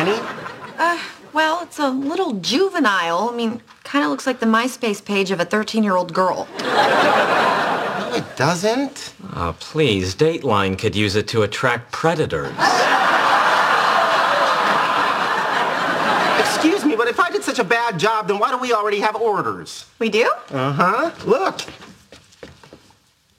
Penny? Well, it's a little juvenile. I mean, kind of looks like the MySpace page of a 13-year-old girl. No, it doesn't. Ah, please, Dateline could use it to attract predators. Excuse me, but if I did such a bad job, then why do we already have orders? We do? Uh-huh. Look.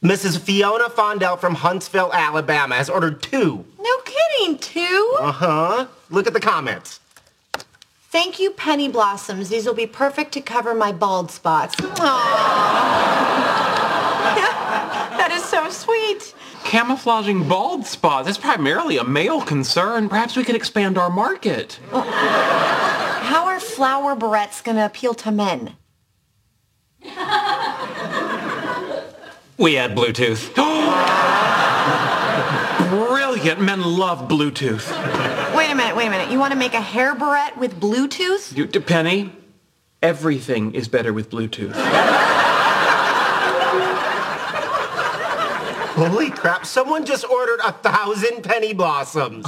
Mrs. Fiona Fondell from Huntsville, Alabama has ordered two. No kidding, two? Uh-huh. Look at the comments. Thank you, Penny Blossoms. These will be perfect to cover my bald spots. Aww. that is so sweet. Camouflaging bald spots is primarily a male concern. Perhaps we could expand our market. How are flower barrettes going to appeal to men? We add Bluetooth. Brilliant. Men love Bluetooth. Wait a minute, wait a minute. You want to make a hair barrette with Bluetooth? You, Penny, everything is better with Bluetooth. Holy crap, someone just ordered a thousand penny blossoms.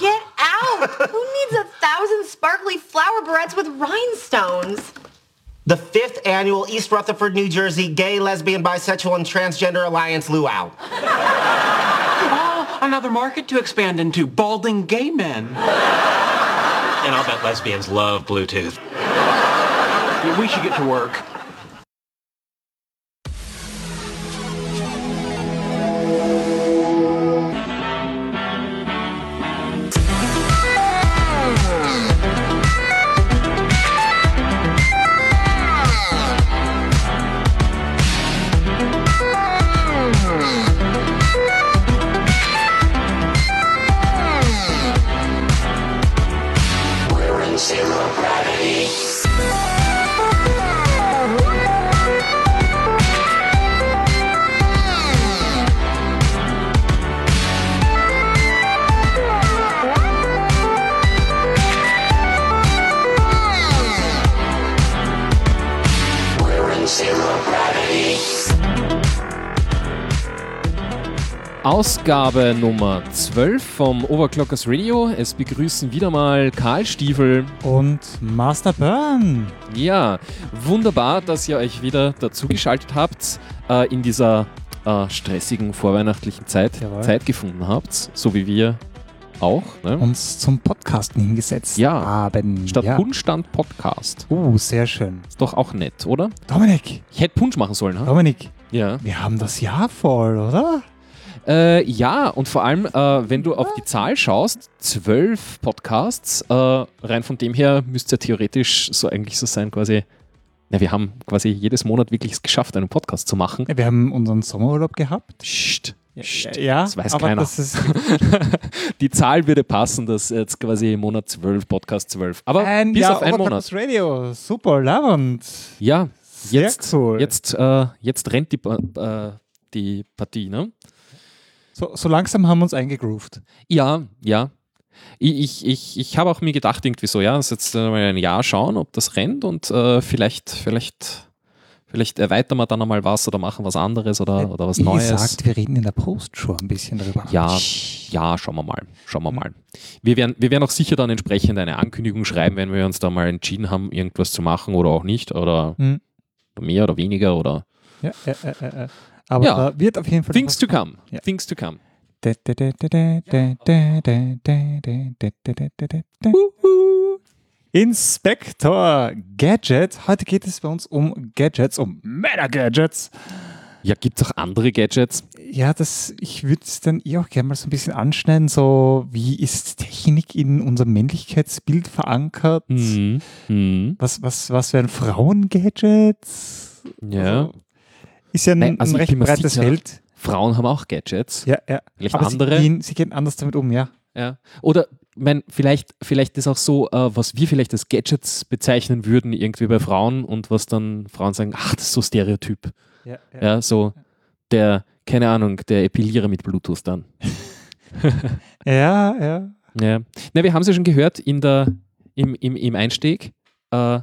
Get out! Who needs a thousand sparkly flower barrettes with rhinestones? The fifth annual East Rutherford, New Jersey Gay, Lesbian, Bisexual, and Transgender Alliance Luau. Oh, another market to expand into. Balding gay men. And I'll bet lesbians love Bluetooth. We should get to work. Ausgabe Nummer 12 vom Overclockers Radio. Es begrüßen wieder mal Karl Stiefel. Und Master Burn. Ja, wunderbar, dass ihr euch wieder dazugeschaltet habt, äh, in dieser äh, stressigen vorweihnachtlichen Zeit Jawohl. Zeit gefunden habt, so wie wir auch. Ne? Uns zum Podcasten hingesetzt Ja. haben. Statt ja. Punschstand Podcast. Uh, sehr schön. Ist doch auch nett, oder? Dominik, Ich hätte Punsch machen sollen, ha? Dominik, Ja. wir haben das Jahr voll, oder? Äh, ja, und vor allem, äh, wenn du auf die Zahl schaust, zwölf Podcasts, äh, rein von dem her müsste ja theoretisch so eigentlich so sein, quasi, na, wir haben quasi jedes Monat wirklich es geschafft, einen Podcast zu machen. Ja, wir haben unseren Sommerurlaub gehabt. Psst, psst, Ja, das weiß aber keiner. das ist die Zahl würde passen, dass jetzt quasi im Monat zwölf, Podcast zwölf. Aber ein bis Jahr auf einen Monat. Radio. Super, lavend. Ja, Sehr jetzt, cool. jetzt, äh, jetzt rennt die, äh, die Partie, ne? So, so langsam haben wir uns eingegroovt. Ja, ja. Ich, ich, ich, ich habe auch mir gedacht, irgendwie so, ja, jetzt äh, mal ein Jahr schauen, ob das rennt und äh, vielleicht, vielleicht, vielleicht erweitern wir dann einmal was oder machen was anderes oder, oder was Wie Neues. gesagt, wir reden in der Post-Show ein bisschen darüber. Ja, ja, schauen wir mal. Schauen wir mal. Wir werden, wir werden auch sicher dann entsprechend eine Ankündigung schreiben, wenn wir uns da mal entschieden haben, irgendwas zu machen oder auch nicht. Oder Hm. mehr oder weniger oder Ja, ja, ja, ja, ja. Aber ja. wird auf jeden Fall. Things to come. Ja. Things to come. Inspektor Gadget. Heute geht es bei uns um Gadgets, um Meta-Gadgets. Ja, gibt es auch andere Gadgets? Ja, das, ich würde es dann eh auch gerne mal so ein bisschen anschneiden. So, wie ist Technik in unserem Männlichkeitsbild verankert? Mhm. Mhm. Was, was, was wären Frauen-Gadgets? Ja. Also, ist ja ein, Nein, also ein recht breites sicher- Feld. Frauen haben auch Gadgets. Ja, ja. Vielleicht Aber andere. Sie gehen, sie gehen anders damit um, ja. Ja. Oder mein, vielleicht, vielleicht ist auch so, äh, was wir vielleicht als Gadgets bezeichnen würden, irgendwie bei Frauen und was dann Frauen sagen, ach, das ist so Stereotyp. Ja, Ja, so der, keine Ahnung, der Epilierer mit Bluetooth dann. ja. ja. Ja. Na, wir haben es ja schon gehört in der, im, im, im Einstieg. Äh,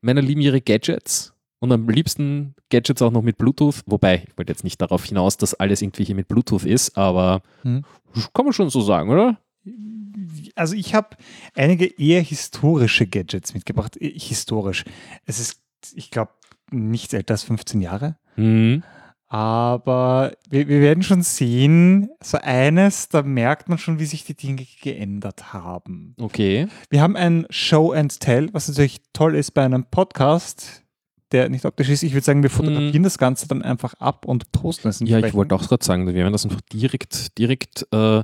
Männer lieben ihre Gadgets und am liebsten Gadgets auch noch mit Bluetooth. Wobei, ich wollte jetzt nicht darauf hinaus, dass alles irgendwie hier mit Bluetooth ist, aber Hm. kann man schon so sagen, oder? Also ich habe einige eher historische Gadgets mitgebracht. Äh, Historisch. Es ist, ich glaube, nicht älter als 15 Jahre. Mhm. Aber wir, wir werden schon sehen, so eines, da merkt man schon, wie sich die Dinge geändert haben. Okay. Wir haben ein Show and Tell, was natürlich toll ist bei einem Podcast, der nicht optisch ist. Ich würde sagen, wir fotografieren das Ganze dann einfach ab und posten es Ja, ich wollte auch gerade sagen, wir werden das einfach direkt, direkt, äh,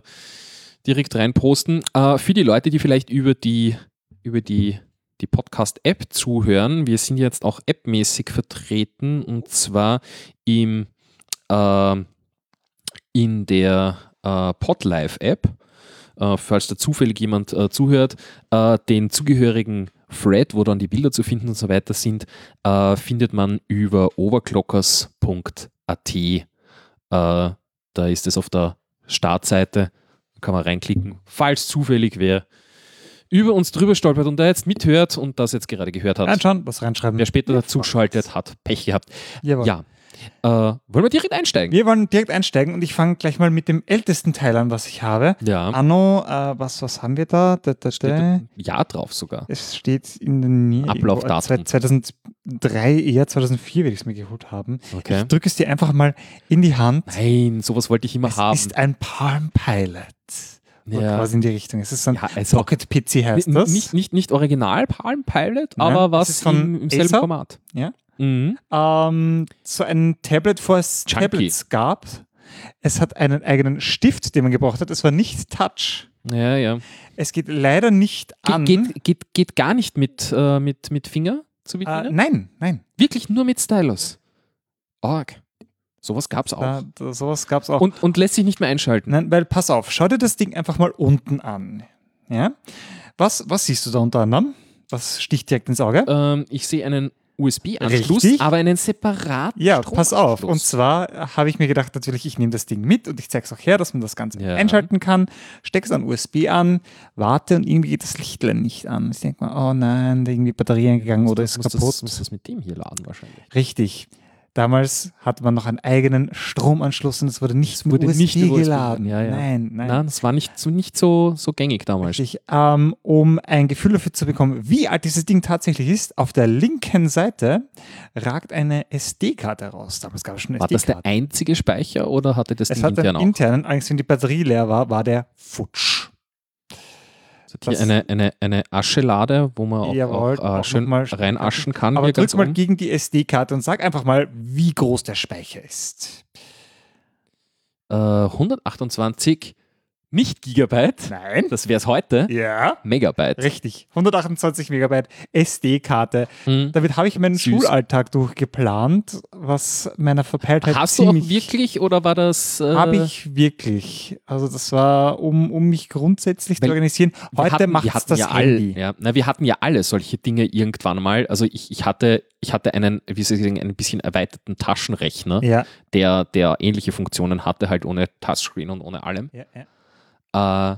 direkt reinposten. Äh, für die Leute, die vielleicht über die, über die, die Podcast-App zuhören, wir sind jetzt auch appmäßig vertreten und zwar im, äh, in der äh, Podlife-App. Äh, falls da zufällig jemand äh, zuhört, äh, den zugehörigen Thread, wo dann die Bilder zu finden und so weiter sind, äh, findet man über overclockers.at. Äh, da ist es auf der Startseite, da kann man reinklicken, falls zufällig wer über uns drüber stolpert und da jetzt mithört und das jetzt gerade gehört hat. Reinschauen, was reinschreiben. Wer später dazuschaltet, hat Pech gehabt. Jawohl. Ja. Äh, wollen wir direkt einsteigen? Wir wollen direkt einsteigen und ich fange gleich mal mit dem ältesten Teil an, was ich habe. ja. Anno, äh, was, was haben wir da? da, da, Steht ein Jahr drauf sogar. Es steht in der Nähe. Ablaufdatum. äh, 2003, eher 2004 werde ich es mir geholt haben. Okay. Ich drücke es dir einfach mal in die Hand. Nein, sowas wollte ich immer es haben. ist ein Palm Pilot. Ja. Quasi in die Richtung. Es ist so ein Ja, also- Pocket PC heißt das. Nicht, nicht, nicht original Palm Pilot, Nein, aber das was von im, im selben. Format. Ja. Mhm. ähm, so ein Tablet, vor. Tablets gab. Es hat einen eigenen Stift, den man gebraucht hat. Es war nicht Touch. Ja, ja. Es geht leider nicht Ge an. geht, geht, geht gar nicht mit, äh, mit, mit Finger zu äh, bedienen? nein, nein. Wirklich nur mit Stylus. Org. Sowas gab es auch. Da, da, sowas gab es auch. und, und lässt sich nicht mehr einschalten. Nein, weil pass auf, schau dir das Ding einfach mal unten an. Ja? Was, was siehst du da unter anderem? Was sticht direkt ins Auge? Ähm, ich sehe einen USB-Anschluss, aber einen separaten ja, pass auf. Und zwar habe ich mir gedacht, natürlich, ich nehme das Ding mit und ich zeige es auch her, dass man das Ganze Ja. einschalten kann. Steck es an USB an, warte und irgendwie geht das Lichtlein nicht an. Ich denke mal, oh nein, da irgendwie Batterie eingegangen oder ist kaputt. Das, muss das mit dem hier laden wahrscheinlich. Richtig. Damals hatte man noch einen eigenen Stromanschluss und es wurde nicht mit wurde USB nicht USB geladen. ja, ja. Nein, nein. Nein, das war nicht so, nicht so, so gängig damals. Richtig. Ähm, um ein Gefühl dafür zu bekommen, wie alt dieses Ding tatsächlich ist, auf der linken Seite ragt eine SD-Karte raus. Damals gab es schon War das der einzige Speicher oder hatte das Es Ding hat intern einen auch? internen, allerdings wenn die Batterie leer war, war der futsch. Hier das- eine, eine, eine Aschelade, wo man auch, Jawohl, auch, äh, schön mal- reinaschen kann. Aber drück mal oben. gegen die SD-Karte und sag einfach mal, wie groß der Speicher ist. Äh, 128, nicht Gigabyte, Nein. das wäre es heute, Ja. Megabyte. Richtig. 128 Megabyte SD-Karte. Hm. Damit habe ich meinen Süß. Schulalltag durchgeplant, was meiner Verpeiltheit Hast du auch wirklich oder war das? Äh, Habe ich wirklich. Also das war, um, um mich grundsätzlich Weil zu organisieren. Heute macht das ja Handy. All, ja, na, wir hatten ja alle solche Dinge irgendwann mal. Also ich, ich hatte, ich hatte einen, wie soll ich sagen, einen bisschen erweiterten Taschenrechner, Ja, der, der ähnliche Funktionen hatte, halt ohne Touchscreen und ohne allem. ja, ja. Äh,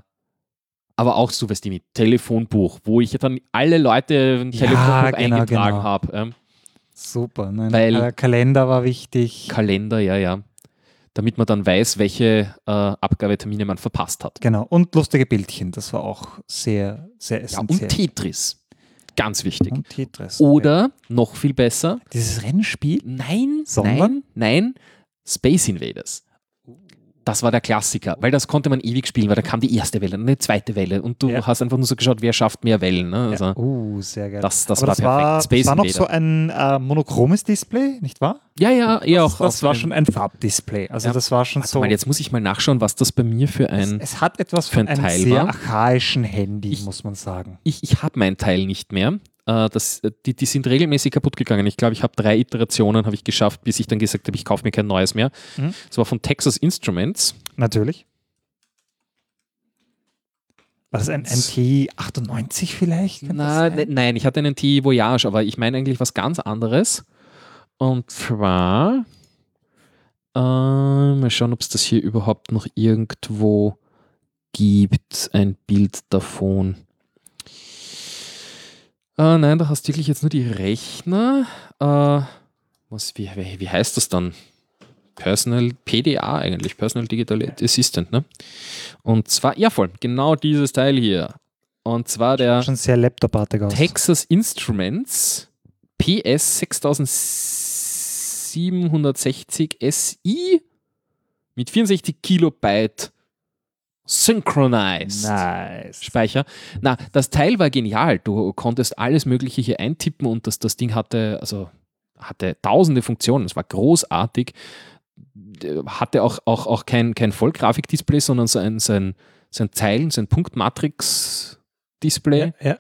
aber auch so, weißt du, mit Telefonbuch, wo ich dann alle Leute ein Ja, Telefonbuch genau, eingetragen genau. habe. Ähm, Super. Ne? Weil- Der Kalender war wichtig. Kalender, ja, ja. Damit man dann weiß, welche äh, Abgabetermine man verpasst hat. Genau. Und lustige Bildchen. Das war auch sehr, sehr Ja, essentiell. und Tetris. Ganz wichtig. Und Tetris. Oder, noch viel besser, Dieses Rennspiel? nein, Sondern? nein, nein, Space Invaders. Das war der Klassiker, weil das konnte man ewig spielen, weil da kam die erste Welle, dann eine zweite Welle und du Ja. hast einfach nur so geschaut, wer schafft mehr Wellen. Ne? Also, Ja. Oh, sehr geil. das, das war das war, perfekt. Space das war noch so ein äh, monochromes Display, nicht wahr? ja, ja, eher das auch. das war ein- schon ein Farbdisplay. Also Ja. das war schon Warte so. mal, jetzt muss ich mal nachschauen, was das bei mir für ein. es hat etwas für von ein einem Teil sehr war. archaischen Handy, Ich- muss man sagen. Ich, ich habe mein Teil nicht mehr. Äh, Das, äh, die, die sind regelmäßig kaputt gegangen. Ich glaube, ich habe drei Iterationen habe ich geschafft, bis ich dann gesagt habe, ich kaufe mir kein neues mehr. Mhm. Das war von Texas Instruments. Natürlich. War das ein, ein T98 vielleicht? Na, ne, nein, ich hatte einen T Voyage, aber ich meine eigentlich was ganz anderes. Und zwar, äh, mal schauen, ob es das hier überhaupt noch irgendwo gibt, ein Bild davon. Äh, nein, da hast du wirklich jetzt nur die Rechner. Äh, was, wie, wie, wie heißt das dann? Personal PDA eigentlich, Personal Digital Assistant, ne? Und zwar, ja voll, genau dieses Teil hier. Und zwar der Schon sehr laptopartig aus. Texas Instruments PS 6760 SI mit 64 Kilobyte Synchronized. Nice. Speicher. Na, das Teil war genial. Du konntest alles Mögliche hier eintippen und das, das Ding hatte, also hatte tausende Funktionen. Es war großartig. Äh, Hatte auch, auch, auch kein, kein Vollgrafikdisplay, sondern so ein, so ein, so ein Zeilen, so ein Punktmatrix-Display Ja,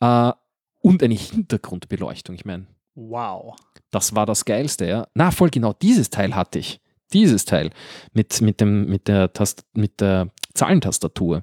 ja. äh, und eine Hintergrundbeleuchtung. Ich meine, Wow. das war das Geilste, ja. Na, voll genau, dieses Teil hatte ich. Dieses Teil mit, mit, dem, mit, der, Tast mit der Zahlentastatur.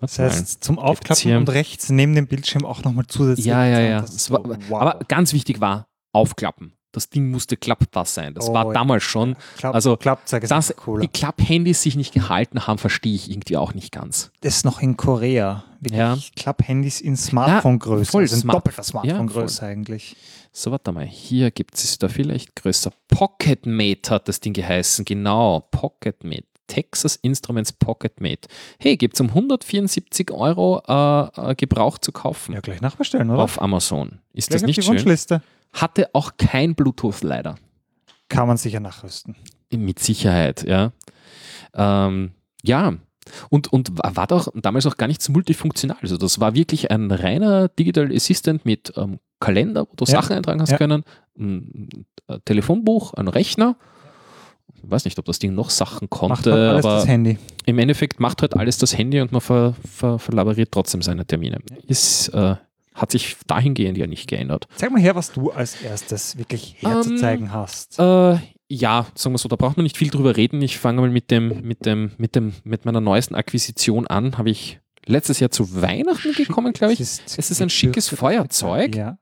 Das heißt, zum hier- Aufklappen und rechts neben dem Bildschirm auch nochmal zusätzlich. Ja, ja, ja. War, so, wow. Aber ganz wichtig war, aufklappen. Das Ding musste klappbar sein. Das Oh, war ja. damals schon. Klapp, also, Klappzeug ist Dass cooler. die Klapphandys sich nicht gehalten haben, verstehe ich irgendwie auch nicht ganz. Das ist noch in Korea. Wirklich Ja. Klapphandys in Smartphone-Größe. voll also Smart- doppelter ja, Smartphone-Größe eigentlich. So, warte mal. Hier gibt es da vielleicht größer. Pocket Mate hat das Ding geheißen. Genau. Pocket Mate. Texas Instruments Pocket Mate. Hey, gibt es um 174 Euro äh, äh, gebraucht zu kaufen Ja, gleich nachbestellen, oder? auf Amazon. Ist gleich das nicht die schön? Wunschliste. Hatte auch kein Bluetooth leider. Kann man sicher nachrüsten. Mit Sicherheit, ja. Ähm, ja. Und, und war doch damals auch gar nicht so multifunktional. Also das war wirklich ein reiner Digital Assistant mit ähm, Kalender, wo du Ja. Sachen eintragen hast Ja. können, ein Telefonbuch, ein Rechner. Ich weiß nicht, ob das Ding noch Sachen Macht konnte, man alles aber das Handy. im Endeffekt macht halt alles das Handy und man ver, ver, verlaboriert trotzdem seine Termine. Ist, äh, hat sich dahingehend ja nicht geändert. Zeig mal her, was du als erstes wirklich herzuzeigen hast. Äh, ja, sagen wir so, da braucht man nicht viel drüber reden. Ich fange mal mit dem, mit dem, mit dem, mit meiner neuesten Akquisition an. Habe ich letztes Jahr zu Weihnachten gekommen, glaube ich. Es Es ist ein schickes Feuerzeug Ja.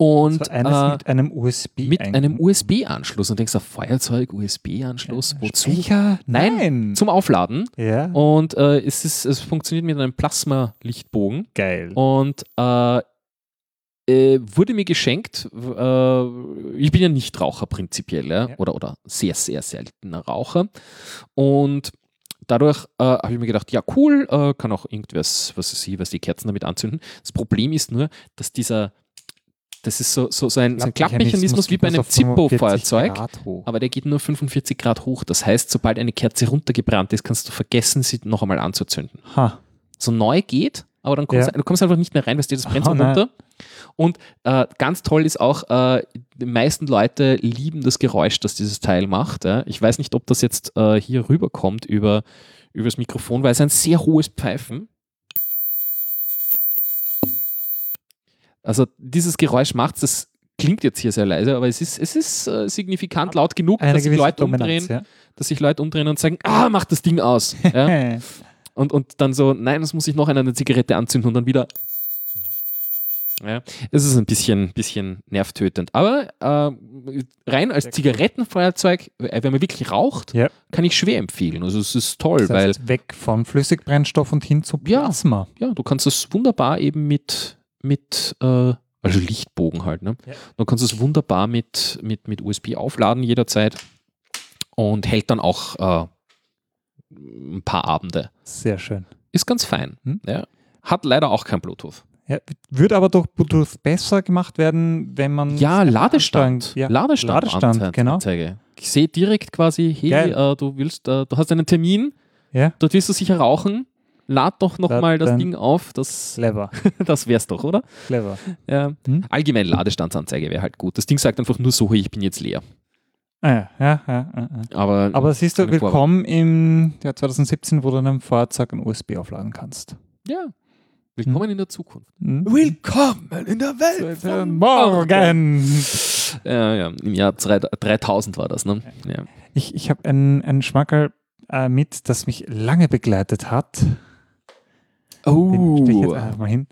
Und so äh, mit einem USB. mit einem USB-Anschluss. Und denkst du, Feuerzeug, USB-Anschluss, wozu? Speicher? Nein, Nein. Zum Aufladen. ja. Und äh, es, ist, es funktioniert mit einem Plasma-Lichtbogen. Geil. Und äh, äh, wurde mir geschenkt, äh, ich bin ja nicht Raucher prinzipiell, ja? Ja. Oder, oder sehr, sehr seltener Raucher. Und dadurch äh, habe ich mir gedacht, ja cool, äh, kann auch irgendwas, was ich, was die Kerzen damit anzünden. Das Problem ist nur, dass dieser, das ist so, so, so, ein, so ein Klappmechanismus wie bei einem Zippo-Feuerzeug, aber der geht nur 45 Grad hoch. Das heißt, sobald eine Kerze runtergebrannt ist, kannst du vergessen, sie noch einmal anzuzünden Ha. so neu geht, aber dann kommst Ja. du, du kommst einfach nicht mehr rein, weil das brennt Oh, runter. Und äh, ganz toll ist auch, äh, die meisten Leute lieben das Geräusch, das dieses Teil macht. Ja. Ich weiß nicht, ob das jetzt äh, hier rüberkommt über, über das Mikrofon, weil es ein sehr hohes Pfeifen. Also dieses Geräusch macht das klingt jetzt hier sehr leise, aber es ist, es ist äh, signifikant laut genug, Eine dass sich Leute Dominanz, umdrehen, dass sich Leute umdrehen und sagen, ah, mach das Ding aus. Ja? ja. Und, und dann so, nein, das muss ich noch in eine Zigarette anzünden und dann wieder. Ja, es ist ein bisschen, bisschen nervtötend. Aber äh, rein als Zigarettenfeuerzeug, äh, wenn man wirklich raucht, Ja. kann ich schwer empfehlen. Also es ist toll, Das weil heißt, weg von Flüssigbrennstoff und hin zu Ja. Plasma. ja, du kannst das wunderbar eben mit, mit äh, also Lichtbogen halt, ne? Ja. Du kannst es wunderbar mit, mit, mit USB aufladen jederzeit und hält dann auch äh, ein paar Abende. Sehr schön. Ist ganz fein. Hm. Ja. Hat leider auch kein Bluetooth. Ja, würde aber durch Bluetooth besser gemacht werden, wenn man. Ja, Ladestand. Ja, Ladestand, Ladestand, genau. Anzeige. Ich sehe direkt quasi, hey, äh, du willst, äh, du hast einen Termin, Ja, dort willst du sicher rauchen. Lad doch noch Lad mal das Ding auf. Das, clever. das wär's doch, oder? clever. Ja. Hm? Allgemein Ladestandsanzeige wäre halt gut. Das Ding sagt einfach nur so, hey, ich bin jetzt leer. Ah, ja, ja, ja, ja. Aber, Aber siehst du, willkommen im Jahr 2017, wo du einem Fahrzeug ein USB aufladen kannst. ja. Willkommen in der Zukunft. Hm? Willkommen in der Welt Morgen! Ja, ja, im Jahr 3000 war das, ne? Ja. Ich, ich habe einen, einen Schmankerl äh, mit, das mich lange begleitet hat. Den stelle ich jetzt einfach mal hin.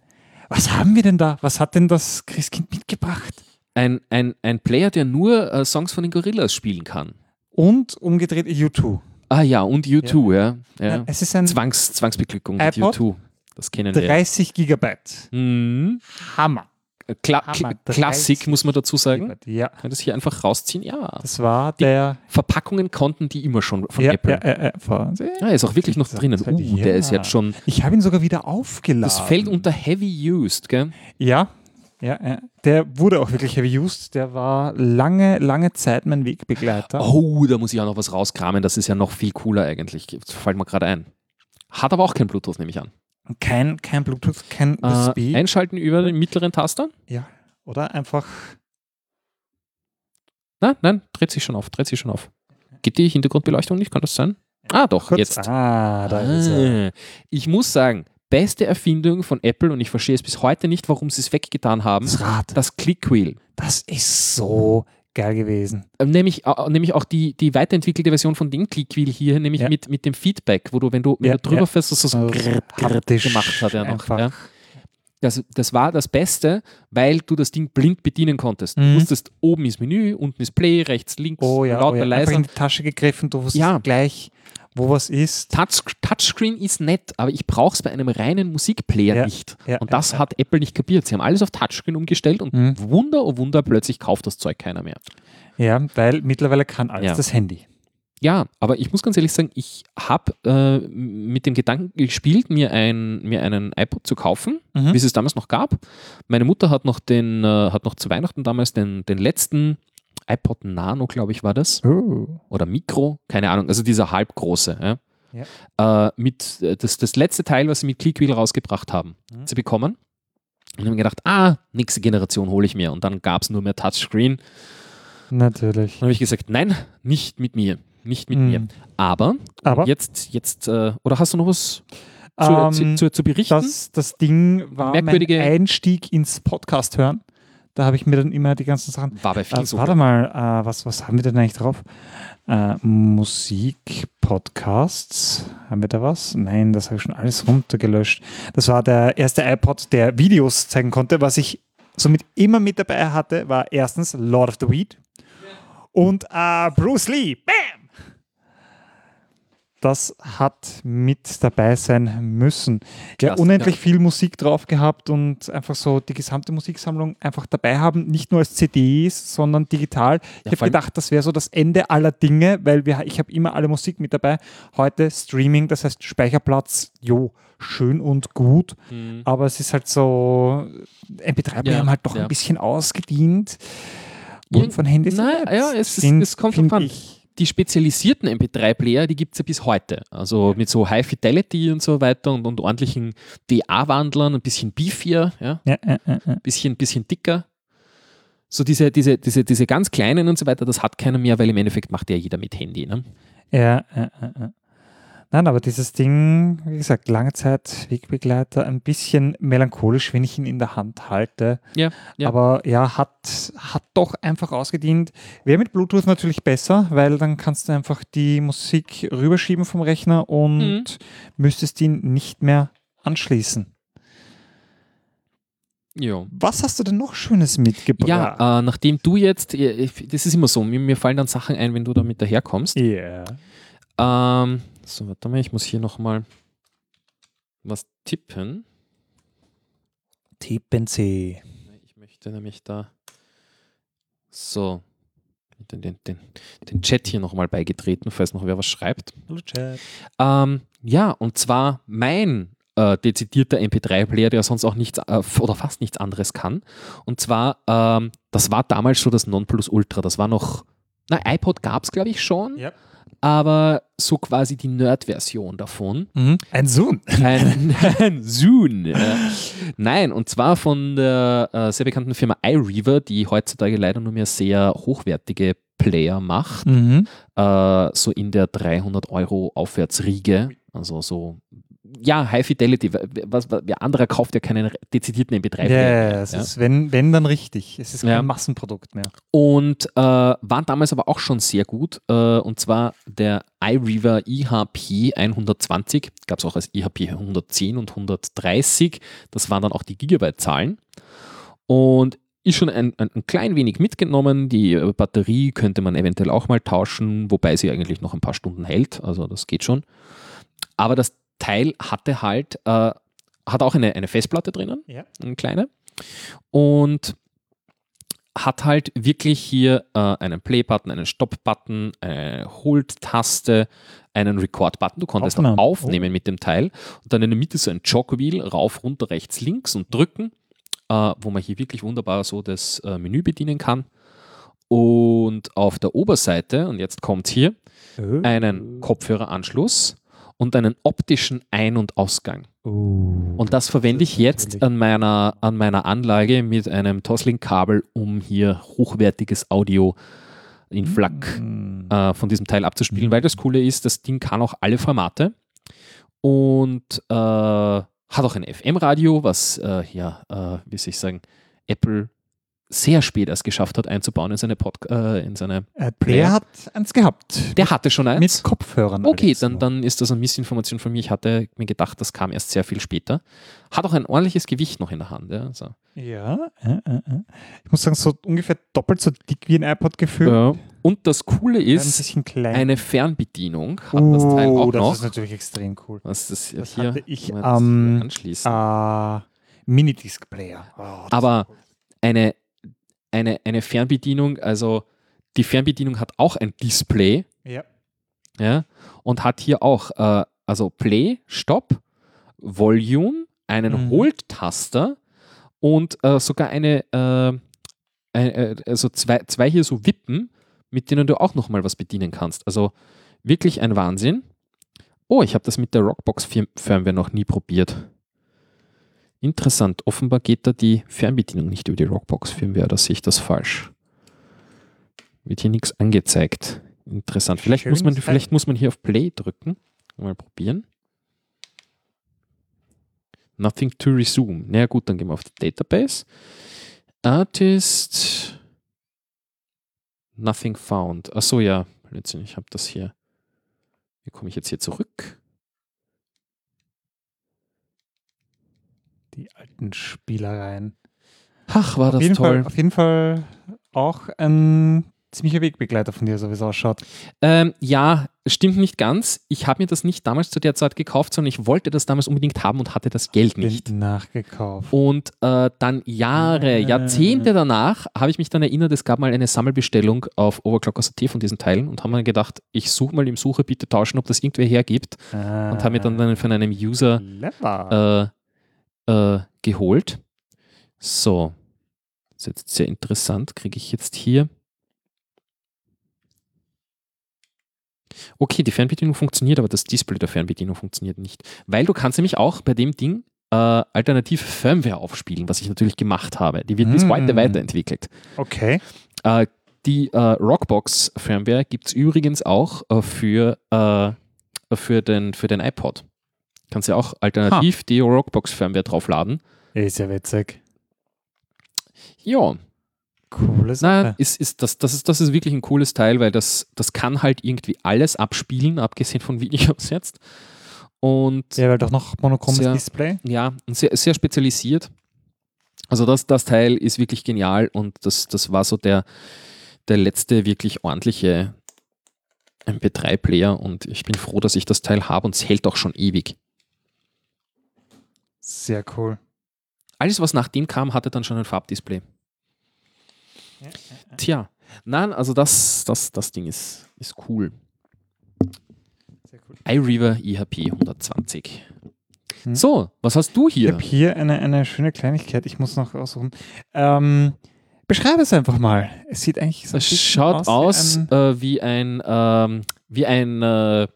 Was haben wir denn da? Was hat denn das Christkind mitgebracht? Ein, ein, ein Player, der nur äh, Songs von den Gorillas spielen kann. Und umgedreht U2. Ah ja, und U2, ja. ja. Nein, Es ist ein Zwangs, Zwangsbeglückung mit iPod? U2. Das kennen wir. 30 Gigabyte. Mhm. Hammer. Kla Hammer, Klassik, 30 muss man dazu sagen. Ja, Kann das hier einfach rausziehen? Ja. das war der. Verpackungen konnten die immer schon von Ja, Apple. ja, ja, ja, ist auch wirklich noch drinnen. Uh, der ist jetzt schon. Ich habe ihn sogar wieder aufgeladen. Das fällt unter Heavy Used, gell? Ja, ja, ja. Der wurde auch wirklich heavy used. Der war lange, lange Zeit mein Wegbegleiter. Oh, da muss ich auch noch was rauskramen. Das ist ja noch viel cooler eigentlich. Das fällt mir gerade ein. Hat aber auch kein Bluetooth, nehme ich an. Kein, kein Bluetooth, kein USB. Äh, einschalten über den mittleren Taster? ja, oder einfach. Nein, nein, dreht sich schon auf, dreht sich schon auf. Geht die Hintergrundbeleuchtung nicht? Kann das sein? Ah, doch, Kurz, jetzt. Ah, da ist er. Ah. Ich muss sagen, beste Erfindung von Apple und ich verstehe es bis heute nicht, warum sie es weggetan haben. Das Rad. Das Clickwheel. Das ist so geil gewesen. Ähm, Nämlich, äh, nämlich auch die, die weiterentwickelte Version von dem Clickwheel hier, nämlich Ja. mit, mit dem Feedback, wo du, wenn du, wenn Ja, du drüber ja. fährst, dass das so Also haptisch gemacht hat er noch. Ja. Das, das war das Beste, weil du das Ding blind bedienen konntest. Du Mhm. wusstest, oben ist Menü, unten ist Play, rechts, links, Oh ja, lauter, oh ja. Leiser. in die Tasche gegriffen, du wusstest Ja. gleich, wo was ist. Touch, Touchscreen ist nett, aber ich brauche es bei einem reinen Musikplayer Ja, nicht. ja, und das ja. hat Apple nicht kapiert. Sie haben alles auf Touchscreen umgestellt und Mhm. Wunder, oh Wunder, plötzlich kauft das Zeug keiner mehr. Ja, weil mittlerweile kann alles das Handy. Ja, aber ich muss ganz ehrlich sagen, ich habe äh, mit dem Gedanken gespielt, mir, ein, mir einen iPod zu kaufen, Mhm. wie es es damals noch gab. Meine Mutter hat noch, den, äh, hat noch zu Weihnachten damals den, den letzten iPod Nano, glaube ich, war das. Oh. Oder Mikro, keine Ahnung, also dieser halbgroße. Ja? Äh, mit, äh, das, das letzte Teil, was sie mit Clickwheel rausgebracht haben, Mhm. zu bekommen. Und habe mir gedacht, ah, nächste Generation hole ich mir. Und dann gab es nur mehr Touchscreen. Natürlich. Dann habe ich gesagt, nein, nicht mit mir. Nicht mit Mhm. mir. Aber, Aber jetzt, jetzt äh, oder hast du noch was zu, Ähm, zu, zu, zu berichten? das, das Ding war Merkwürdige- mein Einstieg ins Podcast hören. Da habe ich mir dann immer die ganzen Sachen. war bei vielen Äh, so. warte mal, äh, was, was haben wir denn eigentlich drauf? Äh, Musik-Podcasts. Haben wir da was? Nein, das habe ich schon alles runtergelöscht. Das war der erste iPod, der Videos zeigen konnte. Was ich somit immer mit dabei hatte, war erstens Lord of the Weed und äh, Bruce Lee. Bam! Das hat mit dabei sein müssen. Ja, Klasse, unendlich ja. viel Musik drauf gehabt und einfach so die gesamte Musiksammlung einfach dabei haben, nicht nur als CDs, sondern digital. Ich Ja, habe vor allem- gedacht, das wäre so das Ende aller Dinge, weil wir, ich habe immer alle Musik mit dabei. Heute Streaming, das heißt Speicherplatz, jo, schön und gut, Mhm. aber es ist halt so, MP3-Player Ja, haben halt doch ein bisschen ausgedient. Und von Handys Nein, ja, es ist- es kommt drauf an. ich, Die spezialisierten MP3-Player, die gibt es ja bis heute. Also mit so High Fidelity und so weiter und, und ordentlichen DA-Wandlern, ein bisschen beefier, ja, ja, ja, ja, ja. bisschen, bisschen dicker. So diese, diese, diese, diese ganz kleinen und so weiter, das hat keiner mehr, weil im Endeffekt macht ja jeder mit Handy. Ne? Ja, ja, ja, ja. Nein, aber dieses Ding, wie gesagt, lange Zeit Wegbegleiter, ein bisschen melancholisch, wenn ich ihn in der Hand halte. Ja, ja. Aber ja, hat, hat doch einfach ausgedient. Wäre mit Bluetooth natürlich besser, weil dann kannst du einfach die Musik rüberschieben vom Rechner und Mhm. müsstest ihn nicht mehr anschließen. Ja. Was hast du denn noch Schönes mitgebracht? Ja, äh, nachdem du jetzt, äh, das ist immer so, mir, mir fallen dann Sachen ein, wenn du damit daherkommst. Ja. Ähm, so, warte mal, ich muss hier nochmal was tippen. Tippen C. Ich möchte nämlich da so den, den, den, den Chat hier nochmal beigetreten, falls noch wer was schreibt. Hallo Chat. Ähm, ja, und zwar mein äh, dezidierter MP3-Player, der sonst auch nichts äh, oder fast nichts anderes kann. Und zwar, ähm, das war damals schon das Nonplusultra. Das war noch, na, iPod gab es, glaube ich, schon, Ja. Aber so quasi die Nerd-Version davon. Mhm. Ein Sohn. Ein, ein Zoom. Äh, nein, und zwar von der äh, sehr bekannten Firma iReaver, die heutzutage leider nur mehr sehr hochwertige Player macht. Mhm. Äh, so in der 300 Euro Aufwärtsriege. Also so, ja, High Fidelity. Was, was, wer anderer kauft ja keinen dezidierten Ja, MP3-Player. ja, es ist, wenn, wenn dann richtig. Es ist kein Ja. Massenprodukt mehr. Und äh, war damals aber auch schon sehr gut. Äh, und zwar der iReaver IHP 120, gab es auch als IHP 110 und 130. Das waren dann auch die Gigabyte-Zahlen. Und ist schon ein, ein, ein klein wenig mitgenommen. Die äh, Batterie könnte man eventuell auch mal tauschen, wobei sie eigentlich noch ein paar Stunden hält. Also das geht schon. Aber das Teil hatte halt, äh, hat auch eine, eine Festplatte drinnen, Ja. eine kleine. Und hat halt wirklich hier äh, einen Play-Button, einen Stop-Button, eine Hold-Taste, einen Record-Button. Du konntest Aufnahmen. auch aufnehmen mit dem Teil. Und dann in der Mitte so ein Jogwheel, rauf, runter, rechts, links und drücken, äh, wo man hier wirklich wunderbar so das äh, Menü bedienen kann. Und auf der Oberseite, und jetzt kommt hier, Oh. einen Kopfhöreranschluss und einen optischen Ein- und Ausgang. Oh. Und das verwende ich jetzt an meiner, an meiner Anlage mit einem Toslink-Kabel, um hier hochwertiges Audio in FLAC Mm. äh, von diesem Teil abzuspielen, weil das Coole ist, das Ding kann auch alle Formate und äh, hat auch ein FM-Radio, was äh, ja, äh, wie soll ich sagen, Apple sehr spät erst geschafft hat einzubauen in seine Pod äh, in seine. Äh, Player. der hat eins gehabt. Der hatte schon eins. Mit Kopfhörern. Okay, dann, dann ist das eine Missinformation von mir. Ich hatte mir gedacht, das kam erst sehr viel später. Hat auch ein ordentliches Gewicht noch in der Hand. Ja, also. Ja, äh, äh, äh. ich muss sagen, so ungefähr doppelt so dick wie ein iPod gefühlt. Ja. Und das Coole Ein ist, klein. eine Fernbedienung hat das Teil oh, auch das noch. ist natürlich extrem cool. was das, Das hier hatte ich am, hier anschließen. Äh, Minidisc-Player. Oh, das Aber ist cool. eine, eine, eine Fernbedienung, also die Fernbedienung hat auch ein Display Ja. ja, und hat hier auch äh, also Play, Stop, Volume, einen Mhm. Hold-Taster und äh, sogar eine, äh, ein- äh, also zwei, zwei hier so Wippen, mit denen du auch nochmal was bedienen kannst. Also wirklich ein Wahnsinn. Oh, ich habe das mit der Rockbox-Firmware noch nie probiert. Interessant. Offenbar geht da die Fernbedienung nicht über die Rockbox-Firmware, oder sehe ich das falsch? Wird hier nichts angezeigt. Interessant. Vielleicht, muss man, vielleicht muss man hier auf Play drücken. Mal probieren. Nothing to resume. Na ja, gut, dann gehen wir auf die Database. Artist. Nothing found. Achso, ja. Blödsinn, ich habe das hier. Wie komme ich jetzt hier zurück? Die alten Spielereien. Ach, war Auf das toll. Fall, auf jeden Fall auch ein ziemlicher Wegbegleiter von dir, so wie es ausschaut. Ähm, ja, stimmt nicht ganz. Ich habe mir das nicht damals zu der Zeit gekauft, sondern ich wollte das damals unbedingt haben und hatte das Geld nicht. Nachgekauft. Und äh, dann Jahre, Ah. Jahrzehnte danach habe ich mich dann erinnert, es gab mal eine Sammelbestellung auf Overclockers.at von diesen Teilen und haben mir gedacht, ich suche mal im Suche, bitte tauschen, ob das irgendwer hergibt Ah, und habe mir dann, dann von einem User äh, äh, geholt. So, das ist jetzt sehr interessant. Kriege ich jetzt hier. Okay, die Fernbedienung funktioniert, aber das Display der Fernbedienung funktioniert nicht. Weil du kannst nämlich auch bei dem Ding äh, alternative Firmware aufspielen, was ich natürlich gemacht habe. Die wird bis Mm. heute weiterentwickelt. okay. Äh, die äh, Rockbox Firmware gibt es übrigens auch äh, für, äh, für, den, für den iPod. Kannst ja auch alternativ die Rockbox Firmware draufladen. Ist ja witzig. Ja, Coole na, Sache. ist, ist, das, das, ist, das ist wirklich ein cooles Teil, weil das, das kann halt irgendwie alles abspielen, abgesehen von Videos jetzt. Und Ja, weil doch noch monochromes Sehr- Display. ja, und sehr, sehr spezialisiert. Also das, das Teil ist wirklich genial und das, das war so der, der letzte wirklich ordentliche MP3-Player und ich bin froh, dass ich das Teil habe und es hält auch schon ewig. Sehr cool. Alles, was nach dem kam, hatte dann schon ein Farbdisplay. Tja, nein, also das, das, das Ding ist, ist cool. Sehr cool. iRiver IHP 120. Hm. So, was hast du Ich hier? habe hier eine, eine schöne Kleinigkeit. Ich muss noch raussuchen. Ähm, beschreibe es einfach mal. Es sieht eigentlich so ein Es bisschen schaut aus wie ein äh, wie ein, ähm, wie ein äh,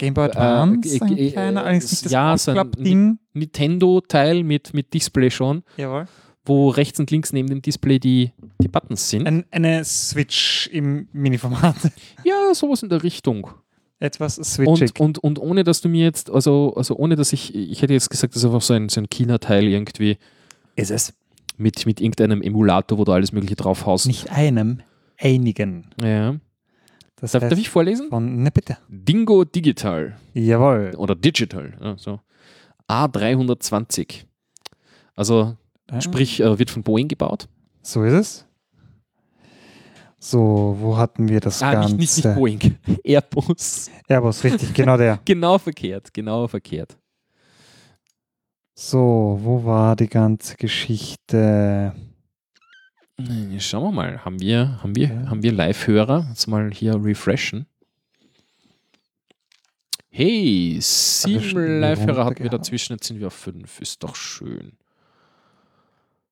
Game Boy Advance, äh, ein äh, kleiner, allerdings nicht das ja, so ein. Nintendo-Teil mit, mit Display schon, Jawohl. wo rechts und links neben dem Display die, die Buttons sind. Ein, eine Switch im Mini-Format. ja, sowas in der Richtung. Etwas switchig. Und, und, und ohne dass du mir jetzt, also, also ohne dass ich, ich hätte jetzt gesagt, das ist einfach so ein, so ein China-Teil irgendwie ist es. mit, mit irgendeinem Emulator, wo du alles Mögliche drauf haust. Nicht einem, einigen. Ja. Das Darf, heißt darf ich vorlesen? von, ne bitte. Dingo Digital Jawohl. oder Digital. Ja, so. A320. Also sprich, äh, wird von Boeing gebaut. So ist es. So, wo hatten wir das Ah, Ganze? nicht, nicht, nicht Boeing. Airbus. Airbus, richtig, genau der. Genau verkehrt, genau verkehrt. So, wo war die ganze Geschichte? Schauen wir mal, haben wir, haben wir, Ja. haben wir Live-Hörer? Jetzt mal hier refreshen. Hey, sieben Live-Hörer hatten wir dazwischen, jetzt sind wir auf fünf. Ist doch schön.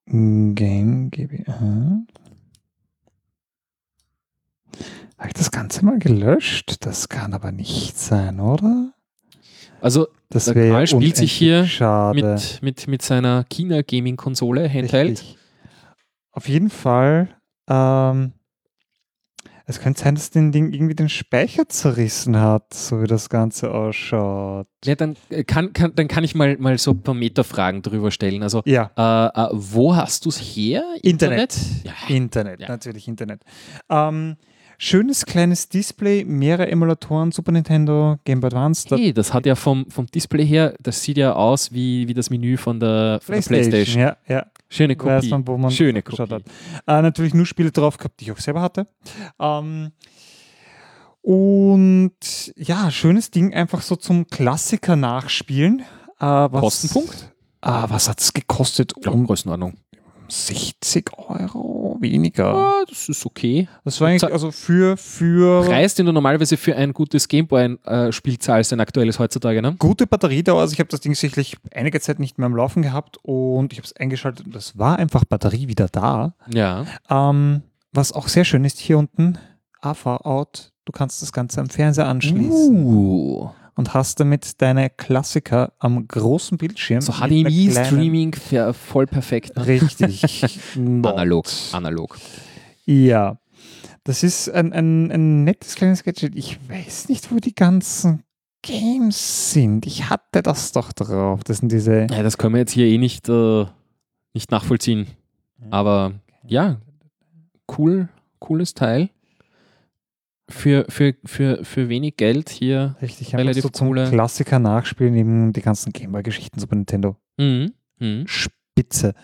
Game GmbH. Habe ich das Ganze mal gelöscht? Das kann aber nicht sein, oder? Also Das Der Karl spielt sich hier schade. mit, mit, mit seiner China-Gaming-Konsole, Handheld. Richtig. Auf jeden Fall. Ähm, es könnte sein, dass den Ding irgendwie den Speicher zerrissen hat, so wie das Ganze ausschaut. Ja, dann äh, kann, kann, dann kann ich mal, mal so ein paar Metafragen drüber stellen. Also, Ja, äh, äh, wo hast du es her? Internet. Ja. Internet, Ja. natürlich Internet. Ähm, schönes kleines Display, mehrere Emulatoren, Super Nintendo, Game Boy Advance, Hey, das hat ja vom, vom Display her, das sieht ja aus wie, wie das Menü von der, von der PlayStation. Ja, ja. Schöne Weiß Kopie. man, wo man Schöne Kopie. hat. Äh, natürlich nur Spiele drauf gehabt, die ich auch selber hatte. Ähm, und ja, schönes Ding, einfach so zum Klassiker nachspielen. Äh, was, Kostenpunkt? Ah, was hat es gekostet? Ja, Um Größenordnung. 60 Euro weniger. Ja, das ist okay. Das war eigentlich also für, für Preis, den du normalerweise für ein gutes Gameboy-Spiel zahlst, ein aktuelles heutzutage, ne? gute Batteriedauer. Also ich habe das Ding sicherlich einige Zeit nicht mehr am Laufen gehabt und ich habe es eingeschaltet und es war einfach Batterie wieder da. Ja. Ähm, was auch sehr schön ist hier unten, AV-Out. Du kannst das Ganze am Fernseher anschließen Uh. Und hast damit deine Klassiker am großen Bildschirm. So HDMI-Streaming voll perfekt. Ne? Richtig. Analog. Analog. Ja. Das ist ein, ein, ein nettes kleines Gadget. Ich weiß nicht, wo die ganzen Games sind. Ich hatte das doch drauf. Das sind diese. Ja, das können wir jetzt hier eh nicht, äh, nicht nachvollziehen. Aber ja, cool, cooles Teil. Für, für, für, für wenig Geld hier. Richtig, relativ so zum coole- Klassiker nachspielen, eben die ganzen Gameboy-Geschichten, Super Nintendo. Mhm. Mhm. Spitze.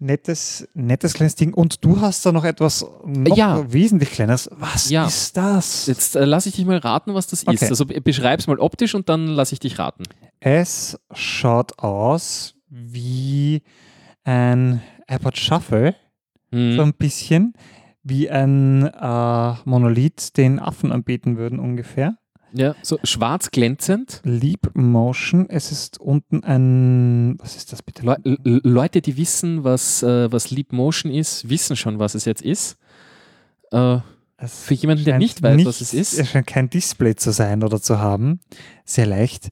Nettes, nettes kleines Ding. Und du hast da noch etwas noch Ja. wesentlich kleines. Was Ja. ist das? Jetzt äh, lasse ich dich mal raten, was das ist. Okay. Also be- beschreib's mal optisch und dann lasse ich dich raten. Es schaut aus wie ein iPod Shuffle, Mhm. so ein bisschen wie ein äh, Monolith, den Affen anbeten würden ungefähr. Ja, so schwarz glänzend. Leap Motion. Es ist unten ein. Was ist das bitte? Le Leute, die wissen, was, äh, was Leap Motion ist, wissen schon, was es jetzt ist. Äh, es für jemanden, der nicht weiß, nichts, was es ist. Es scheint kein Display zu sein oder zu haben. Sehr leicht.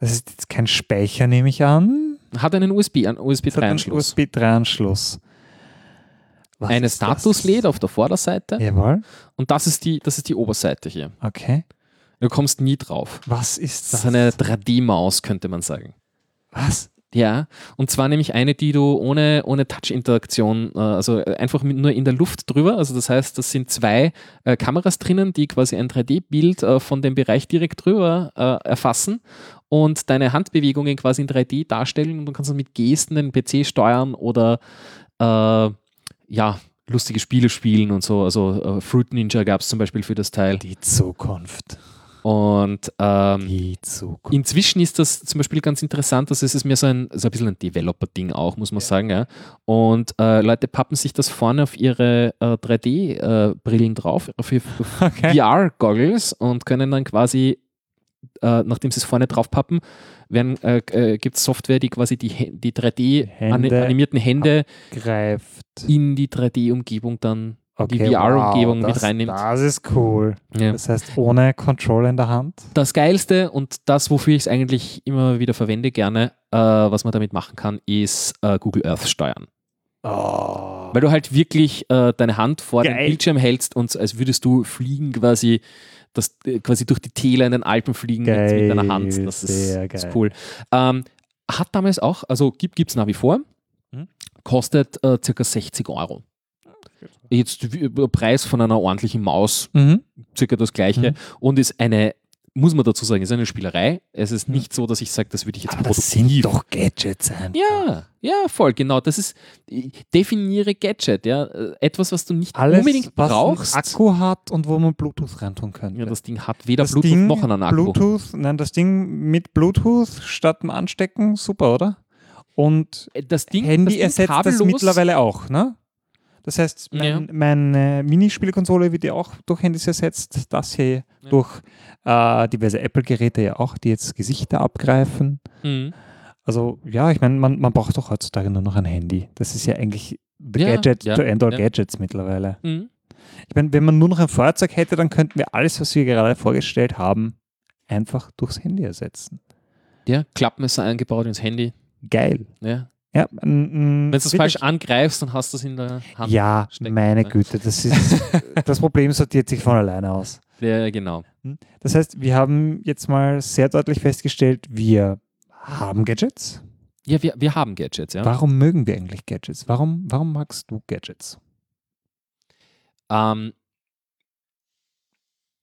Das ist jetzt kein Speicher, nehme ich an. Hat einen USB, einen USB-3-Anschluss. USB-3-Anschluss. Was Eine? Status-LED auf der Vorderseite Jawohl. und das ist, die, das ist die Oberseite hier. Okay. Du kommst nie drauf. Was ist Das das? ist eine 3D-Maus, könnte man sagen. Was? Ja, und zwar nämlich eine, die du ohne, ohne Touch-Interaktion, äh, also einfach mit, nur in der Luft drüber, also das heißt, das sind zwei äh, Kameras drinnen, die quasi ein 3D-Bild äh, von dem Bereich direkt drüber äh, erfassen und deine Handbewegungen quasi in 3D darstellen und du kannst dann mit Gesten den PC steuern oder äh, ja, lustige Spiele spielen und so. Also äh, Fruit Ninja gab es zum Beispiel für das Teil. Die Zukunft. Und ähm, Die Zukunft. Inzwischen ist das zum Beispiel ganz interessant, dass es ist mehr so ein, so ein bisschen ein Developer-Ding auch, muss man sagen. Ja. Und äh, Leute pappen sich das vorne auf ihre äh, 3D-Brillen drauf, auf ihre Okay. VR-Goggles und können dann quasi, äh, nachdem sie es vorne drauf pappen, werden, äh, äh, gibt es Software, die quasi die, die Hände 3D-animierten Hände Greift. in die 3D-Umgebung dann, die Okay, VR-Umgebung wow, mit reinnimmt. Das ist cool. Ja. Das heißt, ohne Controller in der Hand. Das Geilste und das, wofür ich es eigentlich immer wieder verwende, gerne, äh, was man damit machen kann, ist äh, Google Earth steuern. Oh. Weil du halt wirklich äh, deine Hand vor Geil. Bildschirm hältst und als würdest du fliegen quasi, das, äh, quasi durch die Täler in den Alpen fliegen mit, mit deiner Hand. Geil, Das ist, ist geil. cool. Ähm, hat damals auch, also gibt es nach wie vor, Mhm. kostet äh, circa 60 Euro. Jetzt wie- Preis von einer ordentlichen Maus Mhm. circa das gleiche Mhm. und ist eine muss man dazu sagen, es ist eine Spielerei. Es ist nicht so, dass ich sage, das würde ich jetzt Aber das sind produktiv. doch Gadgets einfach. Ja, ja, voll, genau. Das ist, definiere Gadget, ja. Äh, Etwas, was du nicht Alles, unbedingt was brauchst. einen Akku hat und wo man Bluetooth reintun könnte. Ja, das Ding hat weder Das Bluetooth Ding, noch einen Akku. Bluetooth, nein, das Ding mit Bluetooth statt dem Anstecken, super, oder? Und Äh, Das Ding, Handy das Ding ersetzt das kabellos- mittlerweile auch, ne? Das heißt, mein, Ja. meine Minispielkonsole wird ja auch durch Handys ersetzt, das hier Ja. durch äh, diverse Apple-Geräte ja auch, die jetzt Gesichter abgreifen. Mhm. Also ja, ich meine, man, man braucht doch heutzutage nur noch ein Handy. Das ist ja eigentlich the Ja, Gadget to end all. Gadgets mittlerweile. Mhm. Ich meine, wenn man nur noch ein Feuerzeug hätte, dann könnten wir alles, was wir gerade vorgestellt haben, einfach durchs Handy ersetzen. Ja, Klappmesser eingebaut ins Handy. Geil. Ja. Ja, Wenn Wenn du es falsch angreifst, dann hast du es in der Hand. Ja, stecken, meine ne? Güte, das ist das Problem sortiert sich von alleine aus. Ja, genau. Das heißt, wir haben jetzt mal sehr deutlich festgestellt, wir haben Gadgets. Ja, wir, wir haben Gadgets, ja. Warum mögen wir eigentlich Gadgets? Warum, warum magst du Gadgets? Ähm,